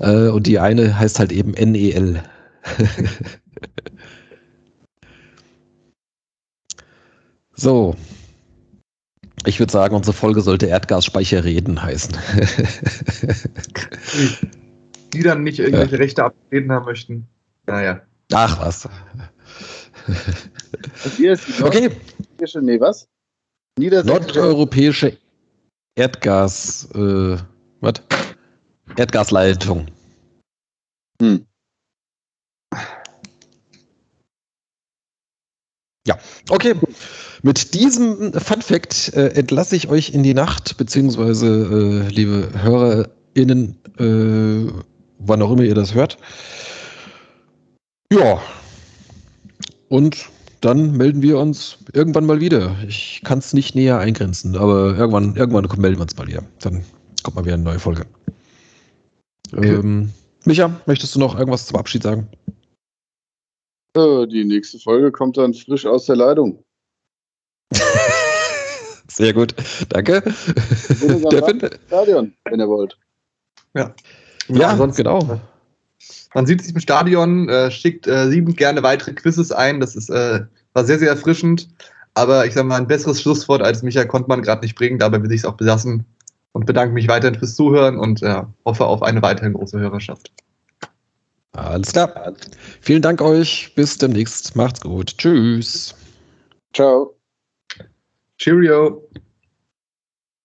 Äh, und die eine heißt halt eben NEL. so. Ich würde sagen, unsere Folge sollte Erdgasspeicher reden heißen. Die dann nicht irgendwelche ja. Rechte abreden haben möchten. Naja. Ach was. hier ist die okay. Nee, was? Nordeuropäische Erdgas, äh, was? Erdgasleitung. Hm. Ja, okay. Mit diesem Fun Fact äh, entlasse ich euch in die Nacht, beziehungsweise, äh, liebe HörerInnen, äh, wann auch immer ihr das hört. Ja. Und dann melden wir uns irgendwann mal wieder. Ich kann es nicht näher eingrenzen, aber irgendwann, irgendwann melden wir uns mal wieder. Dann kommt mal wieder eine neue Folge. Okay. Ähm, Micha, möchtest du noch irgendwas zum Abschied sagen? Äh, die nächste Folge kommt dann frisch aus der Leitung. Sehr gut, danke. Der Stadion, wenn ihr wollt. Ja, ja, ja genau. Man sieht sich im Stadion, äh, schickt äh, sieben gerne weitere Quizzes ein. Das ist, äh, war sehr, sehr erfrischend. Aber ich sage mal, ein besseres Schlusswort als Micha konnte man gerade nicht bringen. Dabei will ich es auch belassen. Und bedanke mich weiterhin fürs Zuhören und äh, hoffe auf eine weiterhin große Hörerschaft. Alles klar. Vielen Dank euch. Bis demnächst. Macht's gut. Tschüss. Ciao. Cheerio.